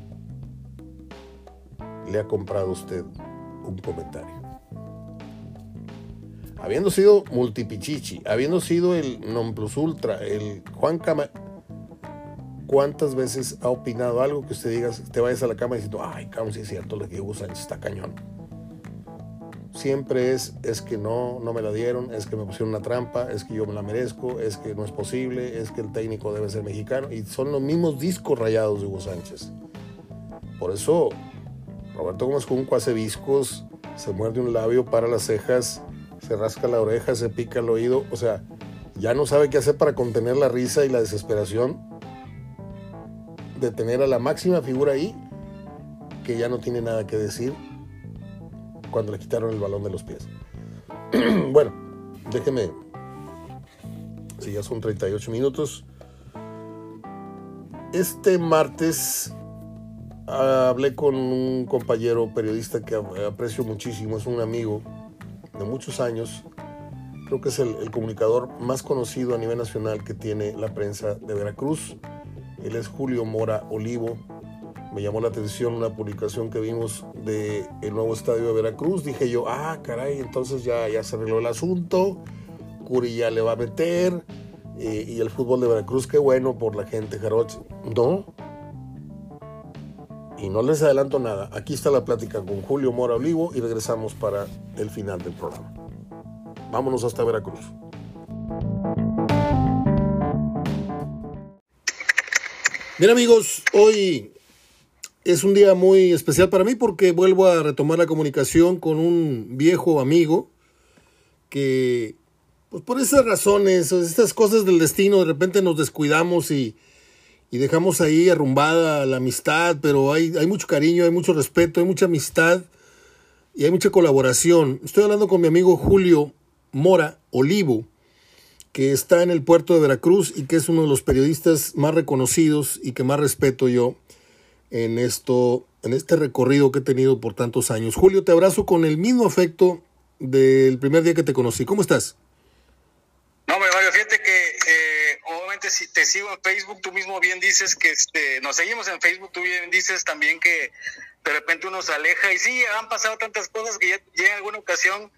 S1: le ha comprado usted un comentario. Habiendo sido multipichichi, habiendo sido el non plus ultra, el Juan Cama, ¿cuántas veces ha opinado algo que usted diga, te vayas a la cama diciendo, ay, cabrón, si es cierto, lo que Hugo Sánchez está cañón? Siempre es, es que no, no me la dieron, es que me pusieron una trampa, es que yo me la merezco, es que no es posible, es que el técnico debe ser mexicano, y son los mismos discos rayados de Hugo Sánchez. Por eso Roberto Gómez Junco hace viscos, se muerde un labio para las cejas, se rasca la oreja, se pica el oído, o sea, ya no sabe qué hacer para contener la risa y la desesperación de tener a la máxima figura ahí que ya no tiene nada que decir cuando le quitaron el balón de los pies. bueno, déjeme, si ya son 38 minutos. Este martes hablé con un compañero periodista que aprecio muchísimo, es un amigo de muchos años, creo que es el, comunicador más conocido a nivel nacional que tiene la prensa de Veracruz. Él es Julio Mora Olivo. Me llamó la atención una publicación que vimos de el nuevo estadio de Veracruz. Dije yo, ah, caray, entonces ya, ya se arregló el asunto. Curi ya le va a meter. Eh, y el fútbol de Veracruz, qué bueno por la gente, Jaroche. No, y no les adelanto nada. Aquí está la plática con Julio Mora Olivo y regresamos para el final del programa. Vámonos hasta Veracruz. Bien amigos, hoy es un día muy especial para mí porque vuelvo a retomar la comunicación con un viejo amigo que, pues por esas razones, estas cosas del destino, de repente nos descuidamos y, y dejamos ahí arrumbada la amistad, pero hay, hay mucho cariño, hay mucho respeto, hay mucha amistad.
S2: y hay mucha colaboración. Estoy hablando con mi amigo Julio Mora Olivo, que está en el puerto de Veracruz y que es uno de los periodistas más reconocidos y que más respeto yo en esto, en este recorrido que he tenido por tantos años. Julio, te abrazo con el mismo afecto del primer día que te conocí. ¿Cómo estás?
S3: No, Mario, fíjate que eh, obviamente si te sigo en Facebook, tú mismo bien dices que este, nos seguimos en Facebook, tú bien dices también que de repente uno se aleja y sí, han pasado tantas cosas que ya, en alguna ocasión,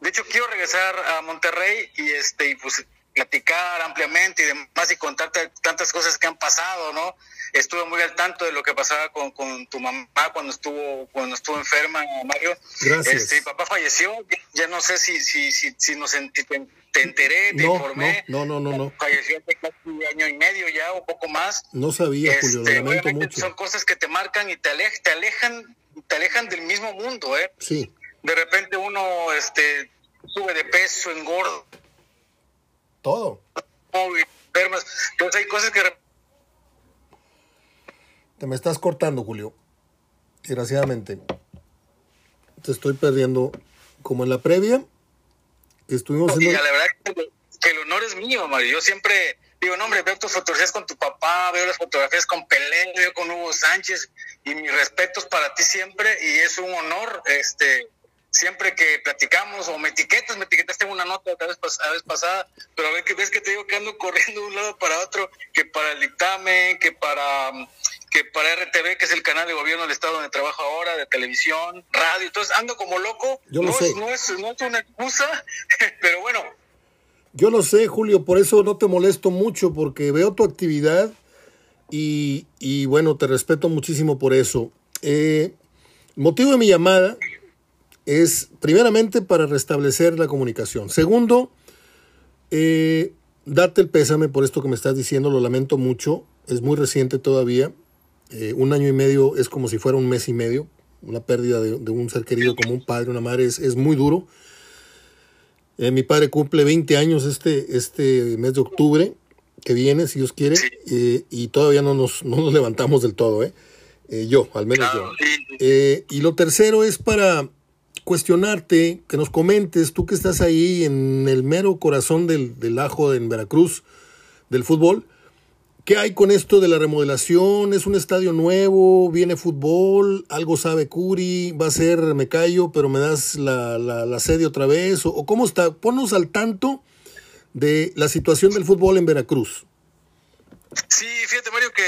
S3: de hecho quiero regresar a Monterrey y este y pues platicar ampliamente y demás y contarte tantas cosas que han pasado, ¿no? Estuve muy al tanto de lo que pasaba con, con tu mamá cuando estuvo cuando estuvo enferma, Mario.
S2: Gracias.
S3: Este, mi papá falleció, ya no sé si si si, si nos te, te enteré, te informé.
S2: No, no, no, no.
S3: Falleció hace casi un año y medio ya o poco más.
S2: No sabía, Julio, lo este, lamento mucho.
S3: Son cosas que te marcan y te alejan, te alejan, te alejan del mismo mundo, ¿eh?
S2: Sí.
S3: De repente uno este sube de peso, engorda
S2: todo.
S3: Entonces hay cosas que...
S2: Te me estás cortando, Julio. Desgraciadamente. Te estoy perdiendo. Como en la previa, estuvimos...
S3: La verdad que, el honor es mío, Mario. Yo siempre digo, no, hombre, veo tus fotografías con tu papá, veo las fotografías con Pelé, veo con Hugo Sánchez, y mis respetos para ti siempre, y es un honor, este, siempre que platicamos o me etiquetas, me etiquetaste en una nota la vez, la vez pasada, pero a ver que ves que te digo que ando corriendo de un lado para otro, que para el dictamen, que para que para RTV, que es el canal de gobierno del estado donde trabajo ahora, de televisión, radio, entonces ando como loco.
S2: Yo
S3: no,
S2: sé.
S3: Es, no, es, no es una excusa, pero bueno.
S2: Yo lo sé, Julio, por eso no te molesto mucho, porque veo tu actividad y, y bueno, te respeto muchísimo por eso. Eh, motivo de mi llamada es primeramente para restablecer la comunicación. Segundo, eh, date el pésame por esto que me estás diciendo, lo lamento mucho, es muy reciente todavía, eh, un año y medio es como si fuera un mes y medio, una pérdida de, un ser querido como un padre, una madre, es, muy duro. Eh, mi padre cumple 20 años este, este mes de octubre, que viene, si Dios quiere, y todavía no nos, no nos levantamos del todo, yo, al menos yo. y lo tercero es para cuestionarte, que nos comentes, tú que estás ahí en el mero corazón del, del ajo en Veracruz, del fútbol, ¿qué hay con esto de la remodelación? ¿Es un estadio nuevo? ¿Viene fútbol? ¿Algo sabe Curi? ¿Va a ser, me callo, pero me das la, la, sede otra vez? ¿O, cómo está? Ponnos al tanto de la situación del fútbol en Veracruz.
S3: Sí, fíjate Mario que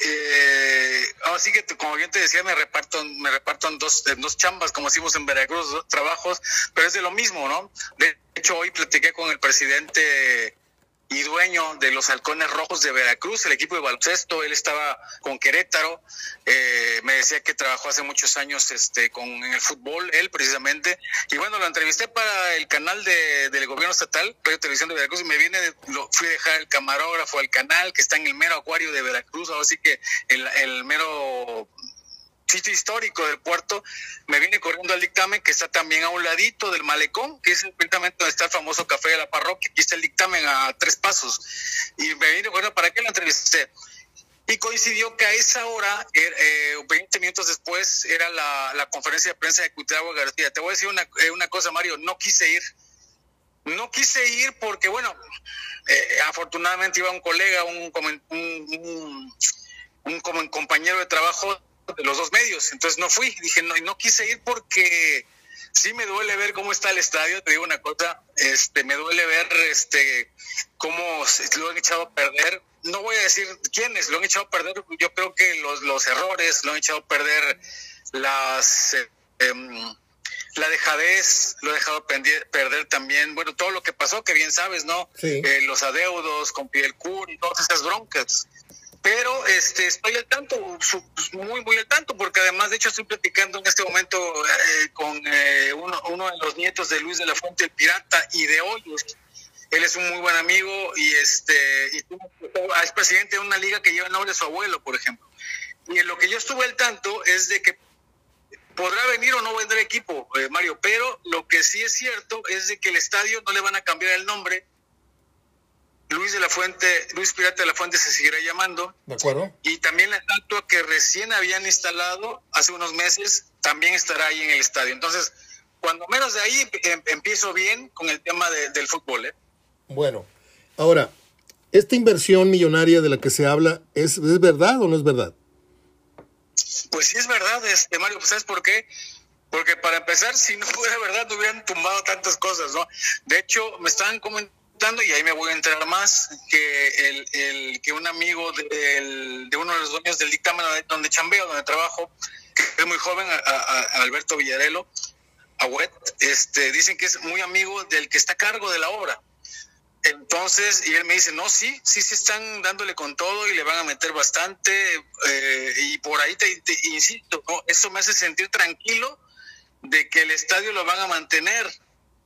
S3: eh, así que como bien te decía, me reparto, me reparto en dos, en dos chambas, como decimos en Veracruz, dos trabajos, pero es de lo mismo, ¿no? De hecho, hoy platiqué con el presidente y dueño de los Halcones Rojos de Veracruz, el equipo de baloncesto. Él estaba con Querétaro. Eh, me decía que trabajó hace muchos años este, con en el fútbol, él precisamente. Y bueno, lo entrevisté para el canal de, del gobierno estatal, Radio Televisión de Veracruz, y me viene, lo, fui a dejar el camarógrafo al canal, que está en el mero acuario de Veracruz, así que el, el mero sitio histórico del puerto, me viene corriendo al dictamen que está también a un ladito del malecón, que es precisamente donde está el famoso café de la parroquia, aquí está el dictamen a tres pasos. Y me viene corriendo, ¿para qué lo entrevisté? Y coincidió que a esa hora, eh, 20 minutos después, era la, conferencia de prensa de Cuitlagua García. Te voy a decir una, eh, una cosa, Mario, no quise ir. No quise ir porque, bueno, eh, afortunadamente iba un colega, un, un, un, un compañero de trabajo de los dos medios, entonces no fui, dije, no, no quise ir porque sí me duele ver cómo está el estadio, te digo una cosa, este, me duele ver este cómo lo han echado a perder. No voy a decir quiénes lo han echado a perder, yo creo que los, los errores lo han echado a perder, las em, la dejadez lo ha dejado perder también, bueno, todo lo que pasó, que bien sabes, ¿no? Eh, los adeudos con Piel Cur y todas esas broncas pero este estoy al tanto, muy muy al tanto, porque además de hecho estoy platicando en este momento eh, con eh, uno, uno, de los nietos de Luis de la Fuente el Pirata y de Hoyos. Él es un muy buen amigo y este y es presidente de una liga que lleva el nombre de su abuelo, por ejemplo. Y en lo que yo estuve al tanto es de que podrá venir o no vendrá equipo, eh, Mario, pero lo que sí es cierto es de que el estadio no le van a cambiar el nombre Luis de la Fuente, Luis Pirata de la Fuente se seguirá llamando.
S2: De acuerdo.
S3: Y también la estatua que recién habían instalado hace unos meses también estará ahí en el estadio. Entonces, cuando menos de ahí em, empiezo bien con el tema del fútbol. ¿eh?
S2: Bueno, ahora, ¿esta inversión millonaria de la que se habla es, es verdad o no es verdad?
S3: Pues sí es verdad, este, Mario, ¿sabes por qué? Porque para empezar, si no fuera verdad, no hubieran tumbado tantas cosas, ¿no? De hecho, me estaban comentando, y ahí me voy a enterar más, que el, que un amigo de, uno de los dueños del dictamen donde chambeo, donde trabajo, que es muy joven, a, Alberto Villarelo, a Wet, este, dicen que es muy amigo del que está a cargo de la obra. Entonces, y él me dice, no, sí, sí, sí están dándole con todo y le van a meter bastante. Eh, y por ahí te, insisto, ¿no? eso me hace sentir tranquilo de que el estadio lo van a mantener.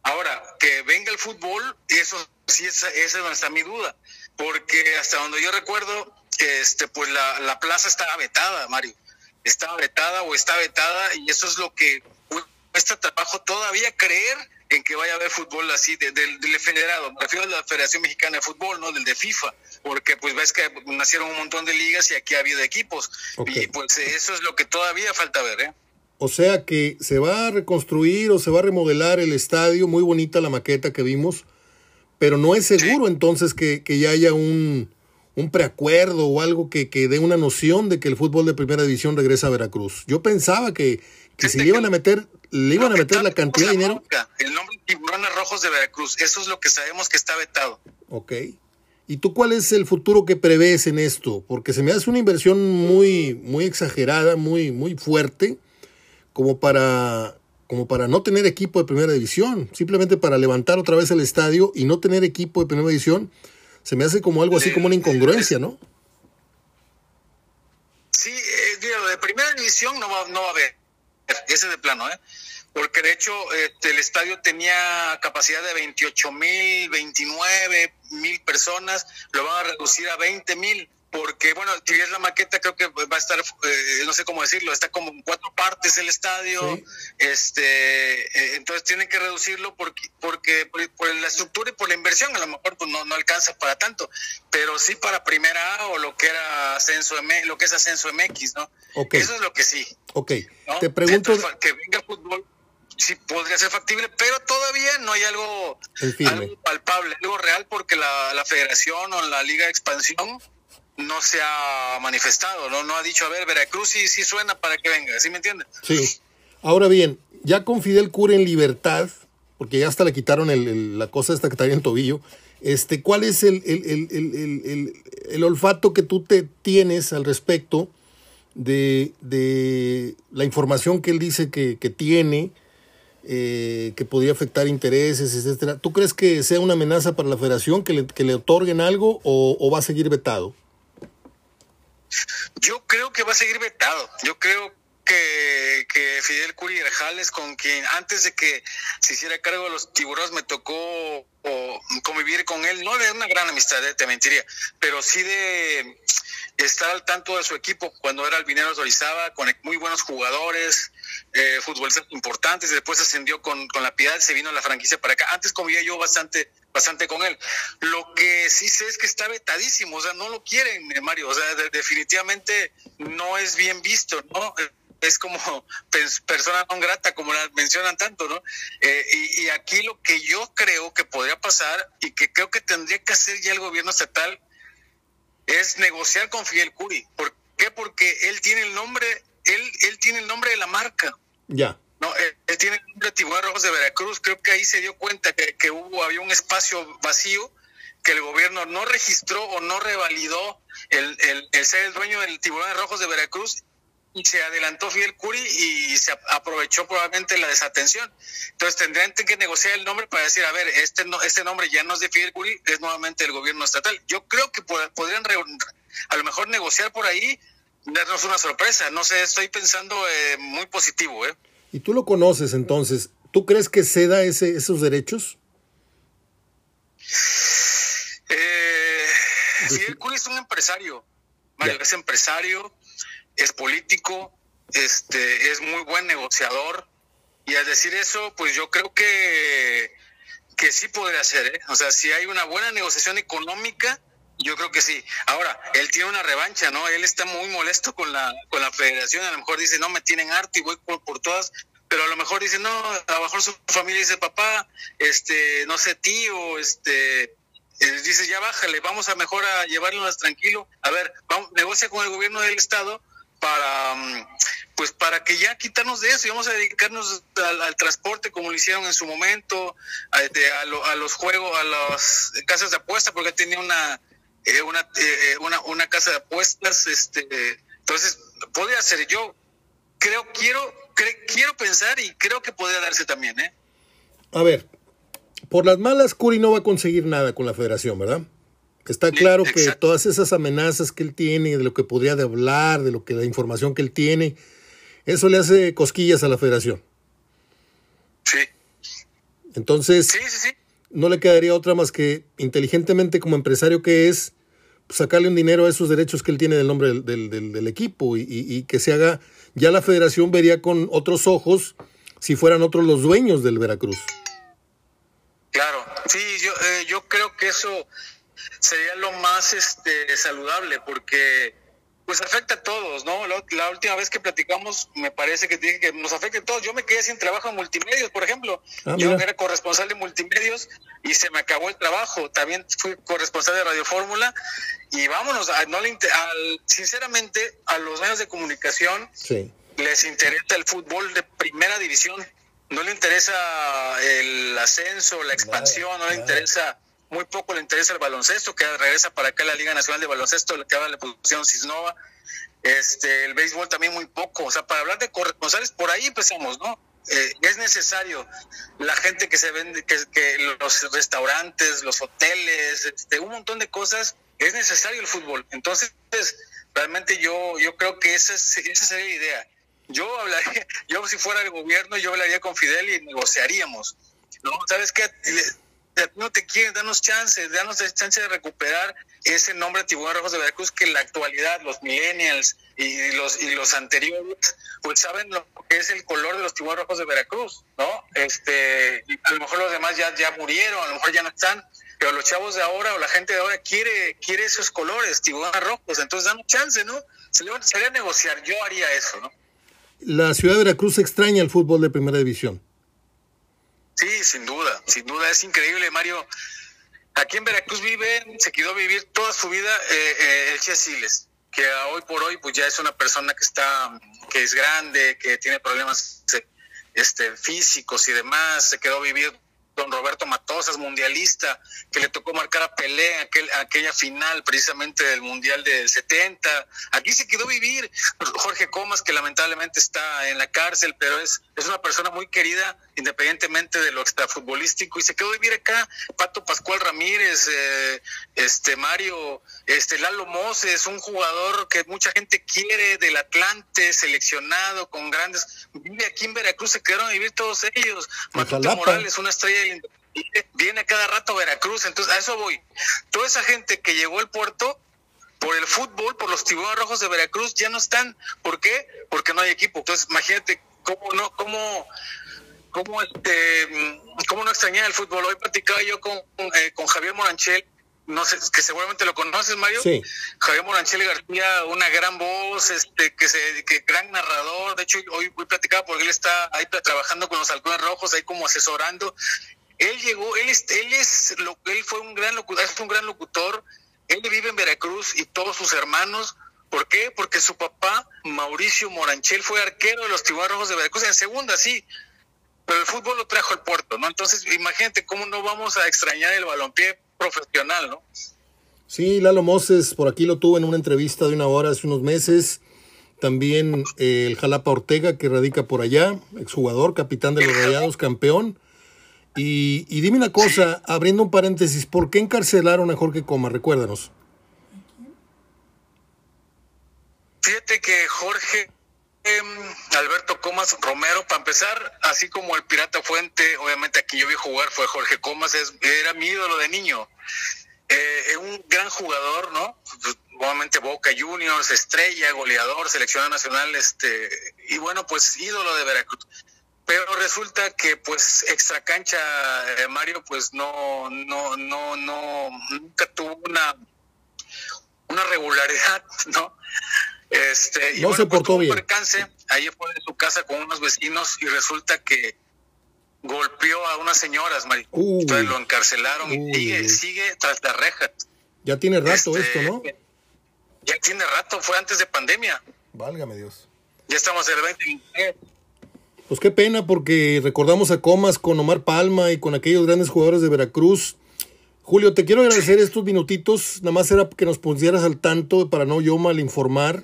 S3: Ahora, que venga el fútbol, eso sí, esa, esa está mi duda. Porque hasta donde yo recuerdo, este, pues la, la plaza estaba vetada, Mario. Estaba vetada o está vetada y eso es lo que cuesta trabajo todavía creer en que vaya a haber fútbol así del federado, me refiero a la Federación Mexicana de Fútbol, no del de FIFA, porque pues ves que nacieron un montón de ligas y aquí ha habido equipos y pues eso es lo que todavía falta ver, ¿eh?
S2: O sea que se va a reconstruir o se va a remodelar el estadio, muy bonita la maqueta que vimos, pero no es seguro entonces que, ya haya un, un preacuerdo o algo que, que dé una noción de que el fútbol de primera división regresa a Veracruz. Yo pensaba que, que se iban a meter le iban a meter la cantidad de dinero.
S3: El nombre Tiburones Rojos de Veracruz, eso es lo que sabemos que está vetado.
S2: Ok. ¿Y tú cuál es el futuro que prevés en esto? Porque se me hace una inversión muy, muy exagerada, muy, muy fuerte, como para, como para no tener equipo de primera división, simplemente para levantar otra vez el estadio y no tener equipo de primera división, se me hace como algo así como una incongruencia, ¿no?
S3: Sí, eh, de primera división no va, no va a haber ese de plano, ¿eh? Porque de hecho este, el estadio tenía capacidad de 28 mil, 29 mil personas, lo van a reducir a 20 mil porque bueno, si ves la maqueta creo que va a estar, eh, no sé cómo decirlo, está como en cuatro partes el estadio, este, eh, entonces tienen que reducirlo porque, porque por, la estructura y por la inversión a lo mejor pues no, no alcanza para tanto, pero sí para primera A o lo que era ascenso M, lo que es ascenso MX, ¿no? Eso es lo que sí.
S2: Ok, te pregunto...
S3: que venga fútbol sí podría ser factible, pero todavía no hay algo, palpable, algo real, porque la, la federación o la liga de expansión no se ha manifestado, no, no ha dicho, a ver, Veracruz sí, sí suena para que venga, ¿sí me entiendes?
S2: Sí. Ahora bien, ya con Fidel Cura en libertad, porque ya hasta le quitaron el, la cosa esta que traía en tobillo, este, ¿cuál es el, el, olfato que tú te tienes al respecto de, de la información que él dice que, tiene, eh, que podría afectar intereses, etcétera? ¿Tú crees que sea una amenaza para la federación que le, que le otorguen algo o va a seguir vetado?
S3: Yo creo que va a seguir vetado. Yo creo que, que Fidel Curi Rejales, con quien antes de que se hiciera cargo de los tiburones me tocó convivir con él, no de una gran amistad, eh, te mentiría, pero sí de estar al tanto de su equipo cuando era Albinero Orizaba, con muy buenos jugadores, eh, futbolistas importantes, después ascendió con, con la Piedad, se vino la franquicia para acá. Antes convivía yo bastante bastante con él. Lo que sí sé es que está vetadísimo, o sea, no lo quieren, eh, Mario, o sea, definitivamente no es bien visto, ¿no? Es como persona no grata, como la mencionan tanto, ¿no? Eh, y, aquí lo que yo creo que podría pasar y que creo que tendría que hacer ya el gobierno estatal es negociar con Fidel Curi. ¿Por qué? Porque él tiene el nombre, él, él tiene el nombre de la marca.
S2: Ya.
S3: No, él, tiene nombre de Tiburones Rojos de Veracruz. Creo que ahí se dio cuenta que, hubo, había un espacio vacío que el gobierno no registró o no revalidó el, el, ser el dueño del Tiburones Rojos de Veracruz y se adelantó Fidel Curi y se aprovechó probablemente la desatención. Entonces tendrían que negociar el nombre para decir, a ver, este, no, este nombre ya no es de Fidel Curi, es nuevamente el gobierno estatal. Yo creo que podrían a lo mejor negociar por ahí, darnos una sorpresa. No sé, estoy pensando eh, muy positivo. ¿eh?
S2: Y tú lo conoces entonces, ¿tú crees que ceda ese, esos derechos?
S3: Eh, Fidel Curi es un empresario, Mario, es empresario, es político, este, es muy buen negociador. Y al decir eso, pues yo creo que, que sí podría ser, ¿eh? O sea, si hay una buena negociación económica, Yo creo que sí. Ahora, él tiene una revancha, ¿no? Él está muy molesto con la, con la federación. A lo mejor dice, no, me tienen harto y voy por, por todas. Pero a lo mejor dice, no, a lo mejor su familia dice, papá, este, no sé, tío, este, eh, dice, ya bájale, vamos a mejor a llevarlo más tranquilo. A ver, vamos, negocia con el gobierno del Estado para, mm, pues para que ya quitarnos de eso y vamos a dedicarnos al, transporte como lo hicieron en su momento, a, a, los juegos, a las casas de apuesta, porque tenía una eh, una, eh, una, una casa de apuestas, este, entonces podría ser yo, creo, quiero, quiero pensar y creo que podría darse también, ¿eh?
S1: A ver, por las malas, Curi no va a conseguir nada con la federación, ¿verdad? Está claro que todas esas amenazas que él tiene, de lo que podría de hablar, de lo que la información que él tiene, eso le hace cosquillas a la federación.
S3: Sí.
S1: Entonces,
S3: sí, sí.
S1: No le quedaría otra más que inteligentemente como empresario que es, sacarle un dinero a esos derechos que él tiene del nombre del, del, del, equipo y, y, que se haga, ya la federación vería con otros ojos si fueran otros los dueños del Veracruz.
S3: Claro, sí, yo, eh, yo creo que eso sería lo más este, saludable porque pues afecta a todos, ¿no? La, última vez que platicamos, me parece que dije que nos afecta a todos. Yo me quedé sin trabajo en multimedios, por ejemplo. Ah, yo era corresponsal de multimedios y se me acabó el trabajo. También fui corresponsal de Radio Fórmula y vámonos, a, no le, sinceramente, a los medios de comunicación les interesa el fútbol de primera división. No le interesa el ascenso, la expansión, no le interesa muy poco le interesa el baloncesto, que regresa para acá la Liga Nacional de Baloncesto, que ahora le pusieron Cisnova, este, el béisbol también muy poco, o sea, para hablar de corresponsales, por ahí empezamos, ¿no? Eh, es necesario la gente que se vende, que, los restaurantes, los hoteles, este, un montón de cosas, es necesario el fútbol. Entonces, realmente yo, yo creo que esa, esa sería la idea. Yo hablaría, yo si fuera el gobierno, yo hablaría con Fidel y negociaríamos. ¿no? ¿Sabes qué? No te quieren, danos chance, danos chance de recuperar ese nombre Tiburón Rojos de Veracruz que la actualidad los millennials y los y los anteriores pues saben lo que es el color de los Tiburones Rojos de Veracruz, ¿no? Este, a lo mejor los demás ya ya murieron, a lo mejor ya no están, pero los chavos de ahora o la gente de ahora quiere quiere esos colores, tiburones rojos, entonces danos chance, ¿no? Sería negociar, yo haría eso, ¿no?
S1: La ciudad de Veracruz extraña el fútbol de primera división.
S3: Sí, sin duda, sin duda, es increíble, Mario. Aquí en Veracruz vive, se quedó vivir toda su vida eh, eh, el Che Siles, que hoy por hoy pues ya es una persona que está, que es grande, que tiene problemas este, físicos y demás, se quedó vivir don Roberto Matosas, mundialista, que le tocó marcar a Pelé en aquel, aquella final precisamente del Mundial del 70. Aquí se quedó vivir Jorge Comas, que lamentablemente está en la cárcel, pero es, es una persona muy querida independientemente de lo extrafutbolístico y se quedó vivir acá Pato Pascual Ramírez, eh, este Mario, este Lalo Moses, un jugador que mucha gente quiere del Atlante, seleccionado con grandes, vive aquí en Veracruz, se quedaron a vivir todos ellos. Matute Morales, una estrella del viene cada rato a Veracruz, entonces a eso voy. Toda esa gente que llegó al puerto por el fútbol, por los tiburones rojos de Veracruz, ya no están. ¿Por qué? Porque no hay equipo. Entonces, imagínate cómo no, cómo cómo este cómo no extrañar el fútbol. Hoy platicaba yo con, eh, con Javier Moranchel, no sé, que seguramente lo conoces, Mario.
S1: Sí.
S3: Javier Moranchel García, una gran voz, este, que se, que gran narrador. De hecho, hoy, hoy platicaba porque él está ahí trabajando con los halcones rojos, ahí como asesorando. Él llegó, él es, él es, él fue un gran locutor, es un gran locutor. Él vive en Veracruz y todos sus hermanos. ¿Por qué? Porque su papá, Mauricio Moranchel, fue arquero de los Tiburones de Veracruz en segunda, sí pero el fútbol lo trajo al puerto, ¿no? Entonces, imagínate cómo no vamos a extrañar el balompié profesional, ¿no?
S1: Sí, Lalo Moses, por aquí lo tuve en una entrevista de una hora hace unos meses. También eh, el Jalapa Ortega, que radica por allá, exjugador, capitán de los Rayados, campeón. Y, y, dime una cosa, abriendo un paréntesis, ¿por qué encarcelaron a Jorge Coma? Recuérdanos.
S3: Fíjate que Jorge Em, Alberto Comas Romero, para empezar, así como el Pirata Fuente, obviamente aquí yo vi jugar, fue Jorge Comas, es, era mi ídolo de niño. Eh, un gran jugador, ¿no? Pues, obviamente Boca Juniors, estrella, goleador, seleccionado nacional, este, y bueno, pues ídolo de Veracruz. Pero resulta que, pues, extra cancha, eh, Mario, pues no, no, no, no, nunca tuvo una una regularidad, ¿no? Este, y
S1: no se
S3: pues,
S1: portó
S3: un
S1: bien.
S3: percance, ahí fue en su casa con unos vecinos y resulta que golpeó a unas señoras, Mari.
S1: Uy.
S3: Entonces lo encarcelaron
S1: Uy,
S3: y sigue,
S1: uy.
S3: sigue tras las rejas.
S1: Ya tiene rato
S3: Este,
S1: esto, ¿no?
S3: Ya tiene rato, fue antes de pandemia.
S1: Válgame Dios.
S3: Ya estamos en el 2023.
S1: Pues qué pena porque recordamos a Comas con Omar Palma y con aquellos grandes jugadores de Veracruz. Julio, te quiero agradecer estos minutitos. Nada más era que nos pusieras al tanto para no yo mal informar.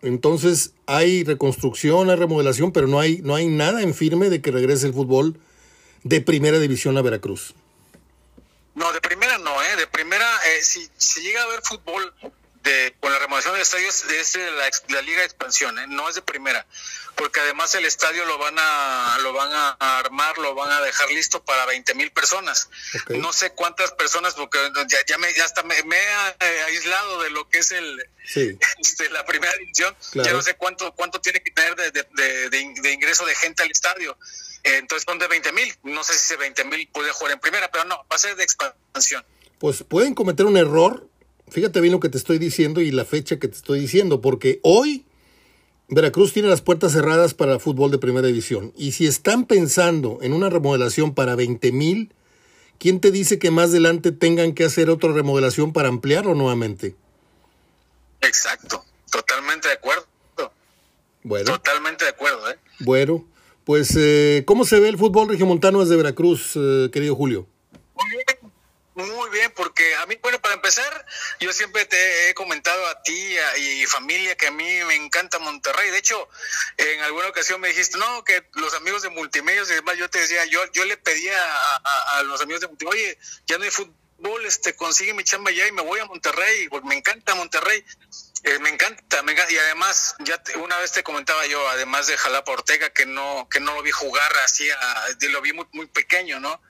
S1: Entonces hay reconstrucción, hay remodelación, pero no hay, no hay nada en firme de que regrese el fútbol de primera división a Veracruz.
S3: No, de primera no, ¿eh? De primera, eh, si, si llega a haber fútbol de, con la remodelación de estadios, es de la, la Liga de Expansión, ¿eh? No es de primera. Porque además el estadio lo van a, lo van a armar, lo van a dejar listo para 20 mil personas. No sé cuántas personas, porque ya, ya, me, ya hasta me, me he eh, aislado de lo que es el,
S1: Sí,
S3: este, la primera división,
S1: Claro.
S3: ya no sé cuánto cuánto tiene que tener de, de ingreso de gente al estadio. Eh, entonces son de 20 mil. No sé si ese 20 mil puede jugar en primera, pero no, va a ser de expansión.
S1: pues pueden cometer un error. Fíjate bien lo que te estoy diciendo y la fecha que te estoy diciendo, porque hoy Veracruz tiene las puertas cerradas para el fútbol de primera división. Y si están pensando en una remodelación para 20 mil, ¿quién te dice que más adelante tengan que hacer otra remodelación para ampliarlo nuevamente?
S3: Exacto, totalmente de acuerdo.
S1: Bueno,
S3: Totalmente de acuerdo, ¿eh?
S1: bueno, pues eh, ¿cómo se ve el fútbol regiomontano desde Veracruz, eh, querido Julio?
S3: Muy bien, muy bien, porque a mí, bueno, para empezar, yo siempre te he comentado a ti a- y familia que a mí me encanta Monterrey. De hecho, en alguna ocasión me dijiste, no, que los amigos de multimedios y demás, yo te decía, yo, yo le pedía a, los amigos de multimedios, oye, ya no hay fútbol, este, consigue mi chamba ya y me voy a Monterrey, porque me encanta Monterrey. Eh, me encanta, me y además ya te- una vez te comentaba yo, además de Jalapa Ortega, que no que no lo vi jugar así, a- lo vi muy, muy pequeño, ¿no?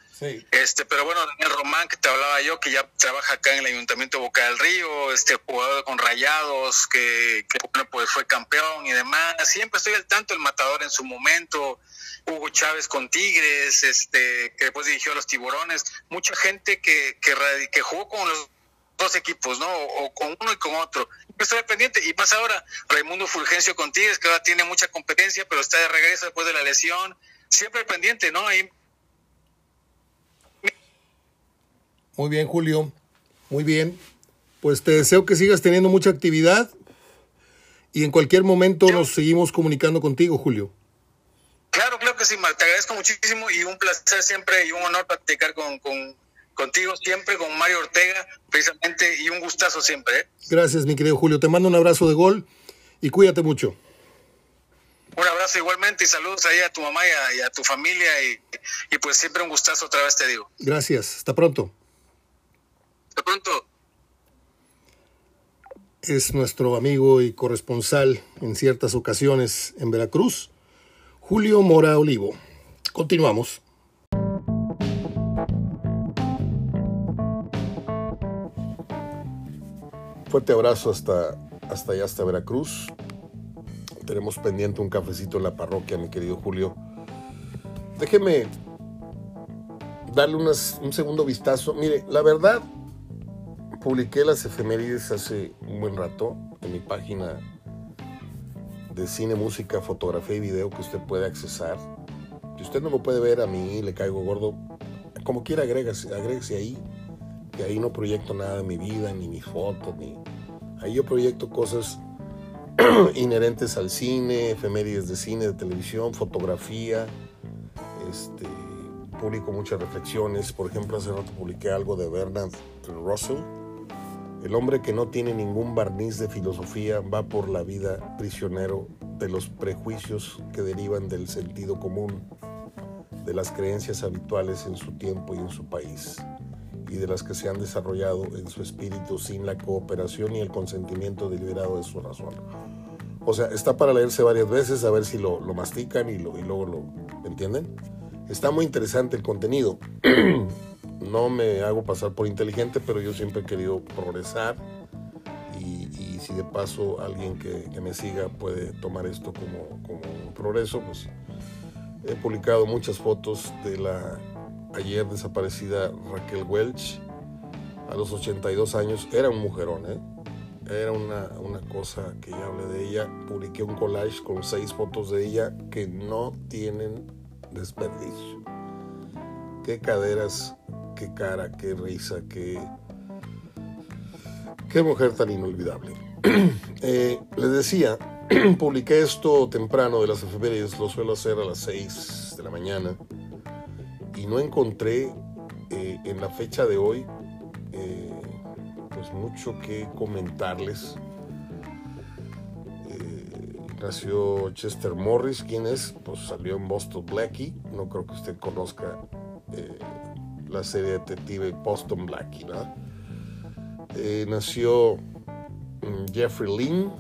S3: Este, pero bueno, Daniel Román, que te hablaba yo, que ya trabaja acá en el Ayuntamiento de Boca del Río, este jugador con Rayados, que, que, bueno, pues fue campeón y demás. Siempre estoy al tanto, el matador en su momento, Hugo Chávez con Tigres, este, que después dirigió a los Tiburones. Mucha gente que, que, que jugó con los dos equipos, ¿no? O, con uno y con otro. Estoy pendiente. Y más ahora, Raimundo Fulgencio con Tigres, que ahora tiene mucha competencia, pero está de regreso después de la lesión. Siempre pendiente, ¿no?
S1: Muy bien, Julio. Muy bien. Pues te deseo que sigas teniendo mucha actividad y en cualquier momento nos seguimos comunicando contigo, Julio.
S3: Claro, claro que sí. Te agradezco muchísimo y un placer siempre y un honor platicar con, con- contigo siempre, con Mario Ortega, precisamente, y un gustazo siempre. ¿eh?
S1: Gracias, mi querido Julio. Te mando un abrazo de gol y cuídate mucho.
S3: Un abrazo igualmente y saludos ahí a tu mamá y a, y a tu familia y, y pues siempre un gustazo otra vez te digo.
S1: Gracias. Hasta pronto.
S3: De pronto.
S1: Es nuestro amigo y corresponsal en ciertas ocasiones en Veracruz, Julio Mora Olivo. Continuamos. Fuerte abrazo hasta, hasta allá, hasta Veracruz. Tenemos pendiente un cafecito en la parroquia, mi querido Julio. Déjeme darle unas- un segundo vistazo. Mire, la verdad, publiqué las efemérides hace un buen rato en mi página de cine, música, fotografía y video que usted puede accesar. Si usted no lo puede ver a mí, le caigo gordo, como quiera agrégase, agrégese ahí, que ahí no proyecto nada de mi vida, ni mis fotos, ni... Ahí yo proyecto cosas inherentes al cine, efemérides de cine, de televisión, fotografía, este, publico muchas reflexiones. Por ejemplo, hace rato publiqué algo de Bernard Russell. El hombre que no tiene ningún barniz de filosofía va por la vida prisionero de los prejuicios que derivan del sentido común, de las creencias habituales en su tiempo y en su país, y de las que se han desarrollado en su espíritu sin la cooperación y el consentimiento deliberado de su razón. O sea, está para leerse varias veces, a ver si lo, lo mastican y, lo, y luego lo entienden. Está muy interesante el contenido. no me hago pasar por inteligente, pero yo siempre he querido progresar. Y, si de paso alguien que, me siga puede tomar esto como, como un progreso, pues he publicado muchas fotos de la ayer desaparecida Raquel Welch. A los 82 años era un mujerón, ¿eh? era una, una cosa que ya hablé de ella. Publiqué un collage con seis fotos de ella que no tienen desperdicio. Qué caderas, qué cara, qué risa, qué, qué mujer tan inolvidable. eh, les decía, publiqué esto temprano de las efemérides, lo suelo hacer a las 6 de la mañana, y no encontré eh, en la fecha de hoy eh, pues mucho que comentarles. Eh, nació Chester Morris, ¿quién es? Pues salió en Boston Blackie, no creo que usted conozca eh, la serie detective Boston Blackie, ¿no? Eh, nació mm, Jeffrey Lynn.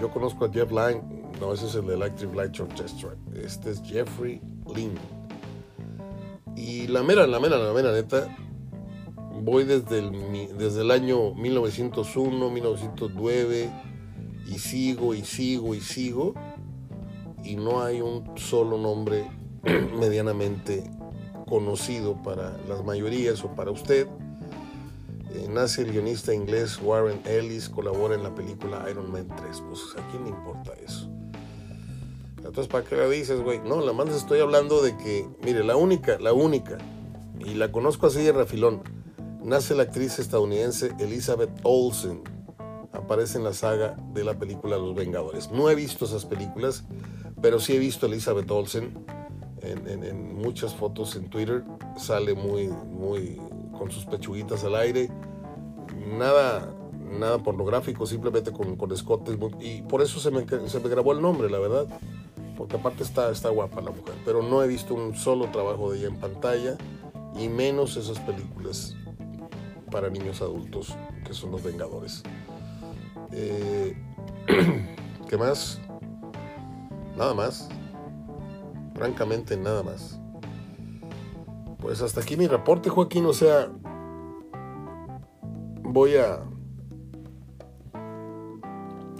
S1: Yo conozco a Jeff Lynne. No, ese es el Electric Light Orchestra. Este es Jeffrey Lynn. Y la mera, la mera, la mera neta, voy desde el, desde el año 1901, 1909, y sigo, y sigo, y sigo, y no hay un solo nombre medianamente conocido para las mayorías o para usted. Eh, nace el guionista inglés Warren Ellis, colabora en la película Iron Man 3. Pues a quién le importa eso. Entonces, ¿para qué la dices, güey? No, la más estoy hablando de que, mire, la única, la única, y la conozco así de refilón, nace la actriz estadounidense Elizabeth Olsen. Aparece en la saga de la película Los Vengadores. No he visto esas películas, pero sí he visto Elizabeth Olsen en, muchas fotos en Twitter. Sale muy, muy con sus pechuguitas al aire. Nada, nada pornográfico, simplemente con, con escotes. Y por eso se me, se me grabó el nombre, la verdad. Porque aparte está, está guapa la mujer. Pero no he visto un solo trabajo de ella en pantalla. Y menos esas películas para niños adultos que son los Vengadores. Eh, ¿Qué más? Nada más. Francamente, nada más. Pues hasta aquí mi reporte, Joaquín. O sea, voy a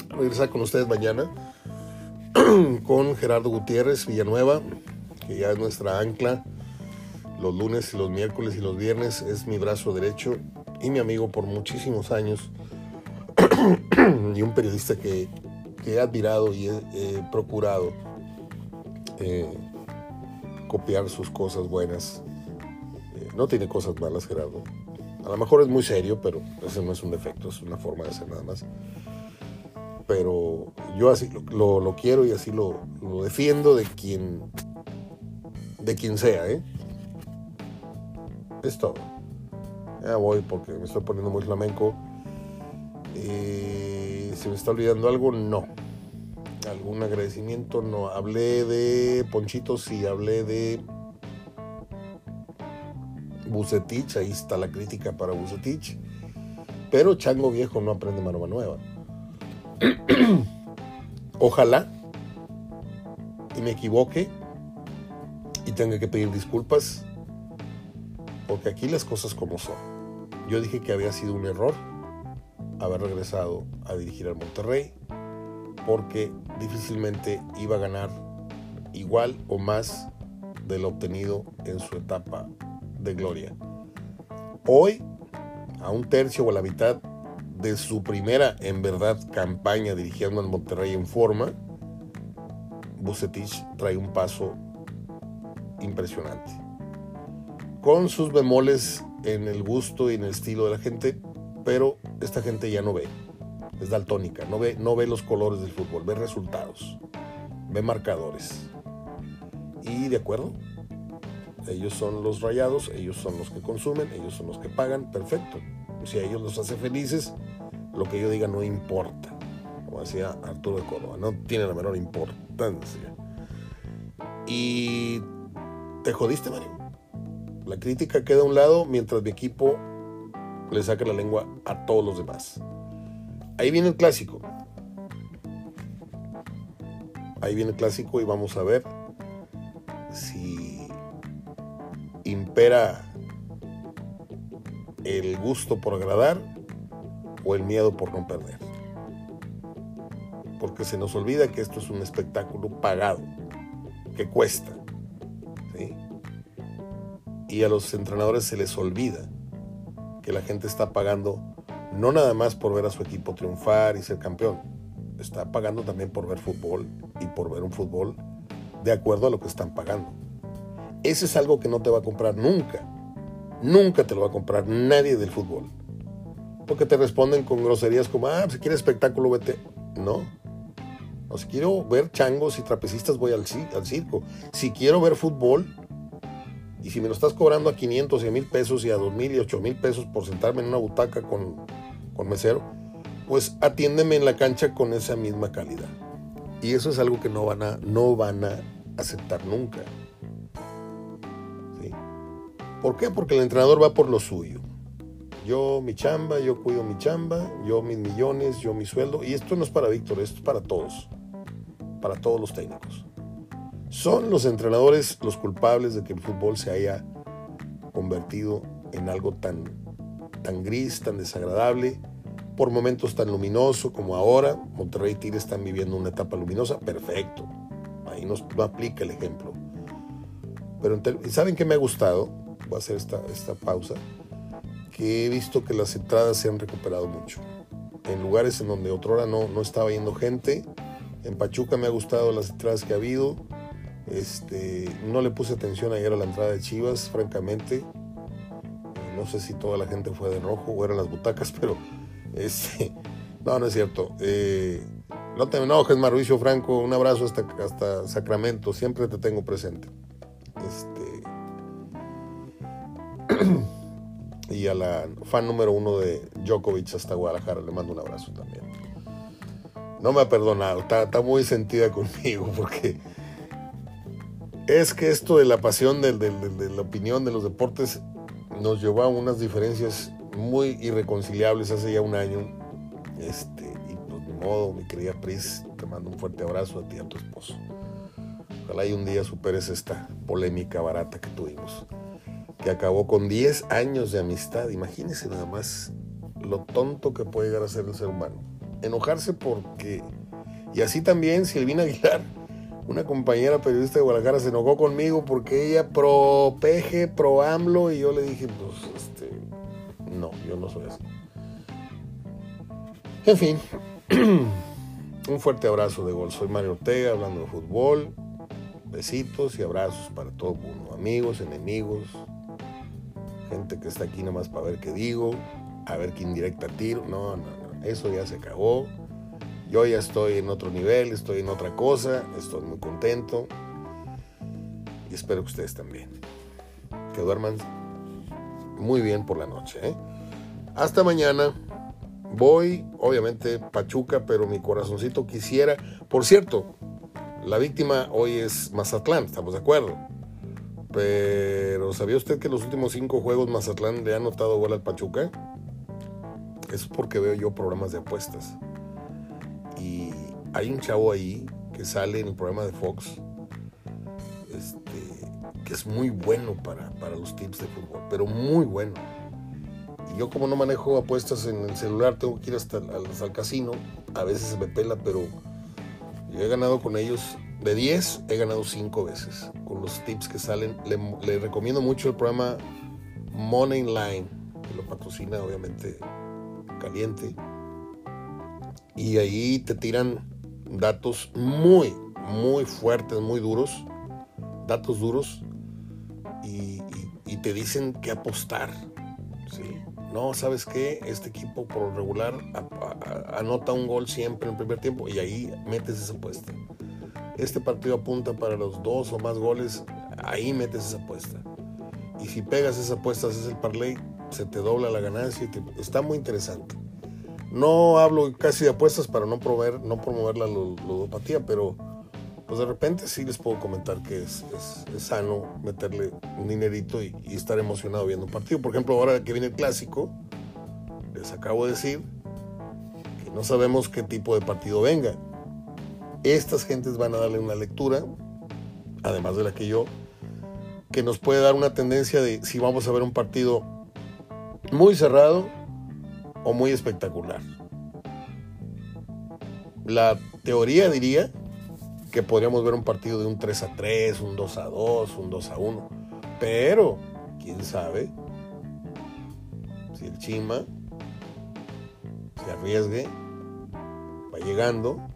S1: regresar con ustedes mañana con Gerardo Gutiérrez Villanueva, que ya es nuestra ancla. Los lunes y los miércoles y los viernes es mi brazo derecho y mi amigo por muchísimos años y un periodista que, he admirado y he, he procurado eh, copiar sus cosas buenas. Eh, no tiene cosas malas, Gerardo. A lo mejor es muy serio, pero ese no es un defecto, es una forma de ser nada más. Pero yo así lo, lo- quiero y así lo, lo defiendo de quien, de quien sea, ¿eh? Es todo. Ya voy porque me estoy poniendo muy flamenco. Eh, ¿Se me está olvidando algo? No. ¿Algún agradecimiento? No. Hablé de Ponchitos y hablé de Bucetich. Ahí está la crítica para Bucetich. Pero Chango Viejo no aprende maroma nueva. Ojalá y me equivoque y tenga que pedir disculpas porque aquí las cosas como son. Yo dije que había sido un error haber regresado a dirigir al Monterrey porque difícilmente iba a ganar igual o más de lo obtenido en su etapa de gloria. Hoy, a un tercio o a la mitad de su primera, en verdad, campaña dirigiendo al Monterrey en forma, Bucetich trae un paso impresionante con sus bemoles en el gusto y en el estilo de la gente, pero esta gente ya no ve, es daltónica, no ve, no ve los colores del fútbol, ve resultados, ve marcadores. Y de acuerdo, ellos son los rayados, ellos son los que consumen, ellos son los que pagan, perfecto. Si a ellos los hace felices, lo que yo diga no importa. Como decía Arturo de Córdoba, no tiene la menor importancia. Y te jodiste, Mario. La crítica queda a un lado mientras mi equipo le saca la lengua a todos los demás. Ahí viene el clásico. Ahí viene el clásico y vamos a ver si impera el gusto por agradar o el miedo por no perder. Porque se nos olvida que esto es un espectáculo pagado, que cuesta. Y a los entrenadores se les olvida que la gente está pagando no nada más por ver a su equipo triunfar y ser campeón, está pagando también por ver fútbol y por ver un fútbol de acuerdo a lo que están pagando. Ese es algo que no te va a comprar nunca. Nunca te lo va a comprar nadie del fútbol. Porque te responden con groserías como, ah, si quieres espectáculo, vete. No. O si quiero ver changos y trapecistas, voy al circo. Si quiero ver fútbol, y si me lo estás cobrando a 500, 100 mil pesos y a 2 mil y 8 mil pesos por sentarme en una butaca con, con mesero, pues atiéndeme en la cancha con esa misma calidad. Y eso es algo que no van a, no van a aceptar nunca. ¿Sí? ¿Por qué? Porque el entrenador va por lo suyo. Yo mi chamba, yo cuido mi chamba, yo mis millones, yo mi sueldo. Y esto no es para Víctor, esto es para todos. Para todos los técnicos. Son los entrenadores los culpables de que el fútbol se haya convertido en algo tan, tan gris, tan desagradable, por momentos tan luminoso como ahora. Monterrey y Tigres están viviendo una etapa luminosa, perfecto. Ahí nos, no aplica el ejemplo. Pero ¿saben qué me ha gustado? Voy a hacer esta, esta pausa. Que he visto que las entradas se han recuperado mucho. En lugares en donde otrora no, no estaba yendo gente. En Pachuca me ha gustado las entradas que ha habido. Este, no le puse atención ayer a la entrada de Chivas, francamente. No sé si toda la gente fue de rojo o eran las butacas, pero este, no, no es cierto. Eh, no te enojes, Mauricio Franco. Un abrazo hasta, hasta Sacramento. Siempre te tengo presente. Este, y a la fan número uno de Djokovic hasta Guadalajara le mando un abrazo también. No me ha perdonado, está, está muy sentida conmigo porque es que esto de la pasión de, la opinión de los deportes nos llevó a unas diferencias muy irreconciliables hace ya un año. Este, y pues de modo, mi querida Pris, te mando un fuerte abrazo a ti y a tu esposo. Ojalá y un día superes esta polémica barata que tuvimos, que acabó con 10 años de amistad. Imagínense nada más lo tonto que puede llegar a ser el ser humano. Enojarse porque... Y así también Silvina Aguilar una compañera periodista de Guadalajara se enojó conmigo porque ella pro peje, pro AMLO, y yo le dije, pues, este, no, yo no soy así. En fin, un fuerte abrazo de gol. Soy Mario Ortega hablando de fútbol. Besitos y abrazos para todo el mundo. Amigos, enemigos, gente que está aquí nomás para ver qué digo, a ver qué indirecta tiro. No, no, no. Eso ya se acabó. Yo ya estoy en otro nivel, estoy en otra cosa, estoy muy contento y espero que ustedes también. Que duerman muy bien por la noche. ¿eh? Hasta mañana. Voy, obviamente, Pachuca, pero mi corazoncito quisiera. Por cierto, la víctima hoy es Mazatlán, estamos de acuerdo. Pero ¿sabía usted que en los últimos cinco juegos Mazatlán le ha anotado gol al Pachuca? Es porque veo yo programas de apuestas. Y hay un chavo ahí que sale en el programa de Fox, este, que es muy bueno para, los tips de fútbol, pero muy bueno. Y yo como no manejo apuestas en el celular, tengo que ir hasta al, casino, a veces me pela, pero yo he ganado con ellos, de 10 he ganado 5 veces, con los tips que salen. Le, le recomiendo mucho el programa Money Line, que lo patrocina obviamente Caliente y ahí te tiran datos muy, muy fuertes, muy duros, datos duros, y, te dicen que apostar. No, ¿sabes qué? Este equipo por regular anota un gol siempre en el primer tiempo y ahí metes esa apuesta. Este partido apunta para los dos o más goles, ahí metes esa apuesta. Y si pegas esa apuesta, haces el parlay, se te dobla la ganancia. Está muy interesante. No hablo casi de apuestas para no promover, no promover la ludopatía, pero pues de repente sí les puedo comentar que es, sano meterle un dinerito y, estar emocionado viendo un partido. Por ejemplo, ahora que viene el clásico, les acabo de decir que no sabemos qué tipo de partido venga. Estas gentes van a darle una lectura, además de la que yo, que nos puede dar una tendencia de si vamos a ver un partido muy cerrado o muy espectacular. La teoría diría que podríamos ver un partido de un 3 a 3, un 2 a 2, un 2 a 1. Pero, quién sabe si el Chima se arriesgue, va llegando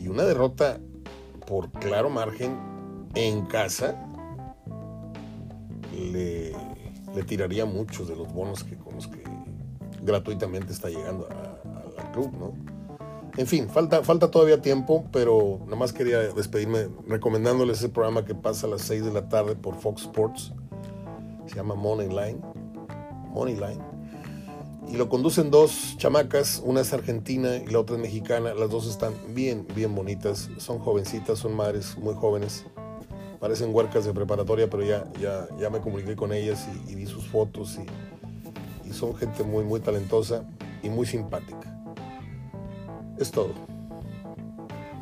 S1: y una derrota por claro margen en casa le, tiraría muchos de los bonos que con los que gratuitamente está llegando al club, ¿no? En fin, falta, falta todavía tiempo, pero nada más quería despedirme recomendándoles ese programa que pasa a las 6 de la tarde por Fox Sports. Se llama Money Line. Money Line. Y lo conducen dos chamacas, una es argentina y la otra es mexicana. Las dos están bien, bien bonitas. Son jovencitas, son madres muy jóvenes. Parecen huercas de preparatoria, pero ya, ya, ya me comuniqué con ellas y, vi sus fotos. Y, y son gente muy, muy talentosa y muy simpática. Es todo.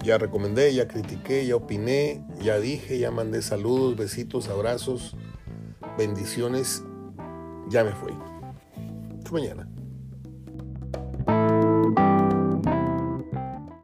S1: Ya recomendé, ya critiqué, ya opiné, ya dije, ya mandé saludos, besitos, abrazos, bendiciones. Ya me fui. Hasta mañana.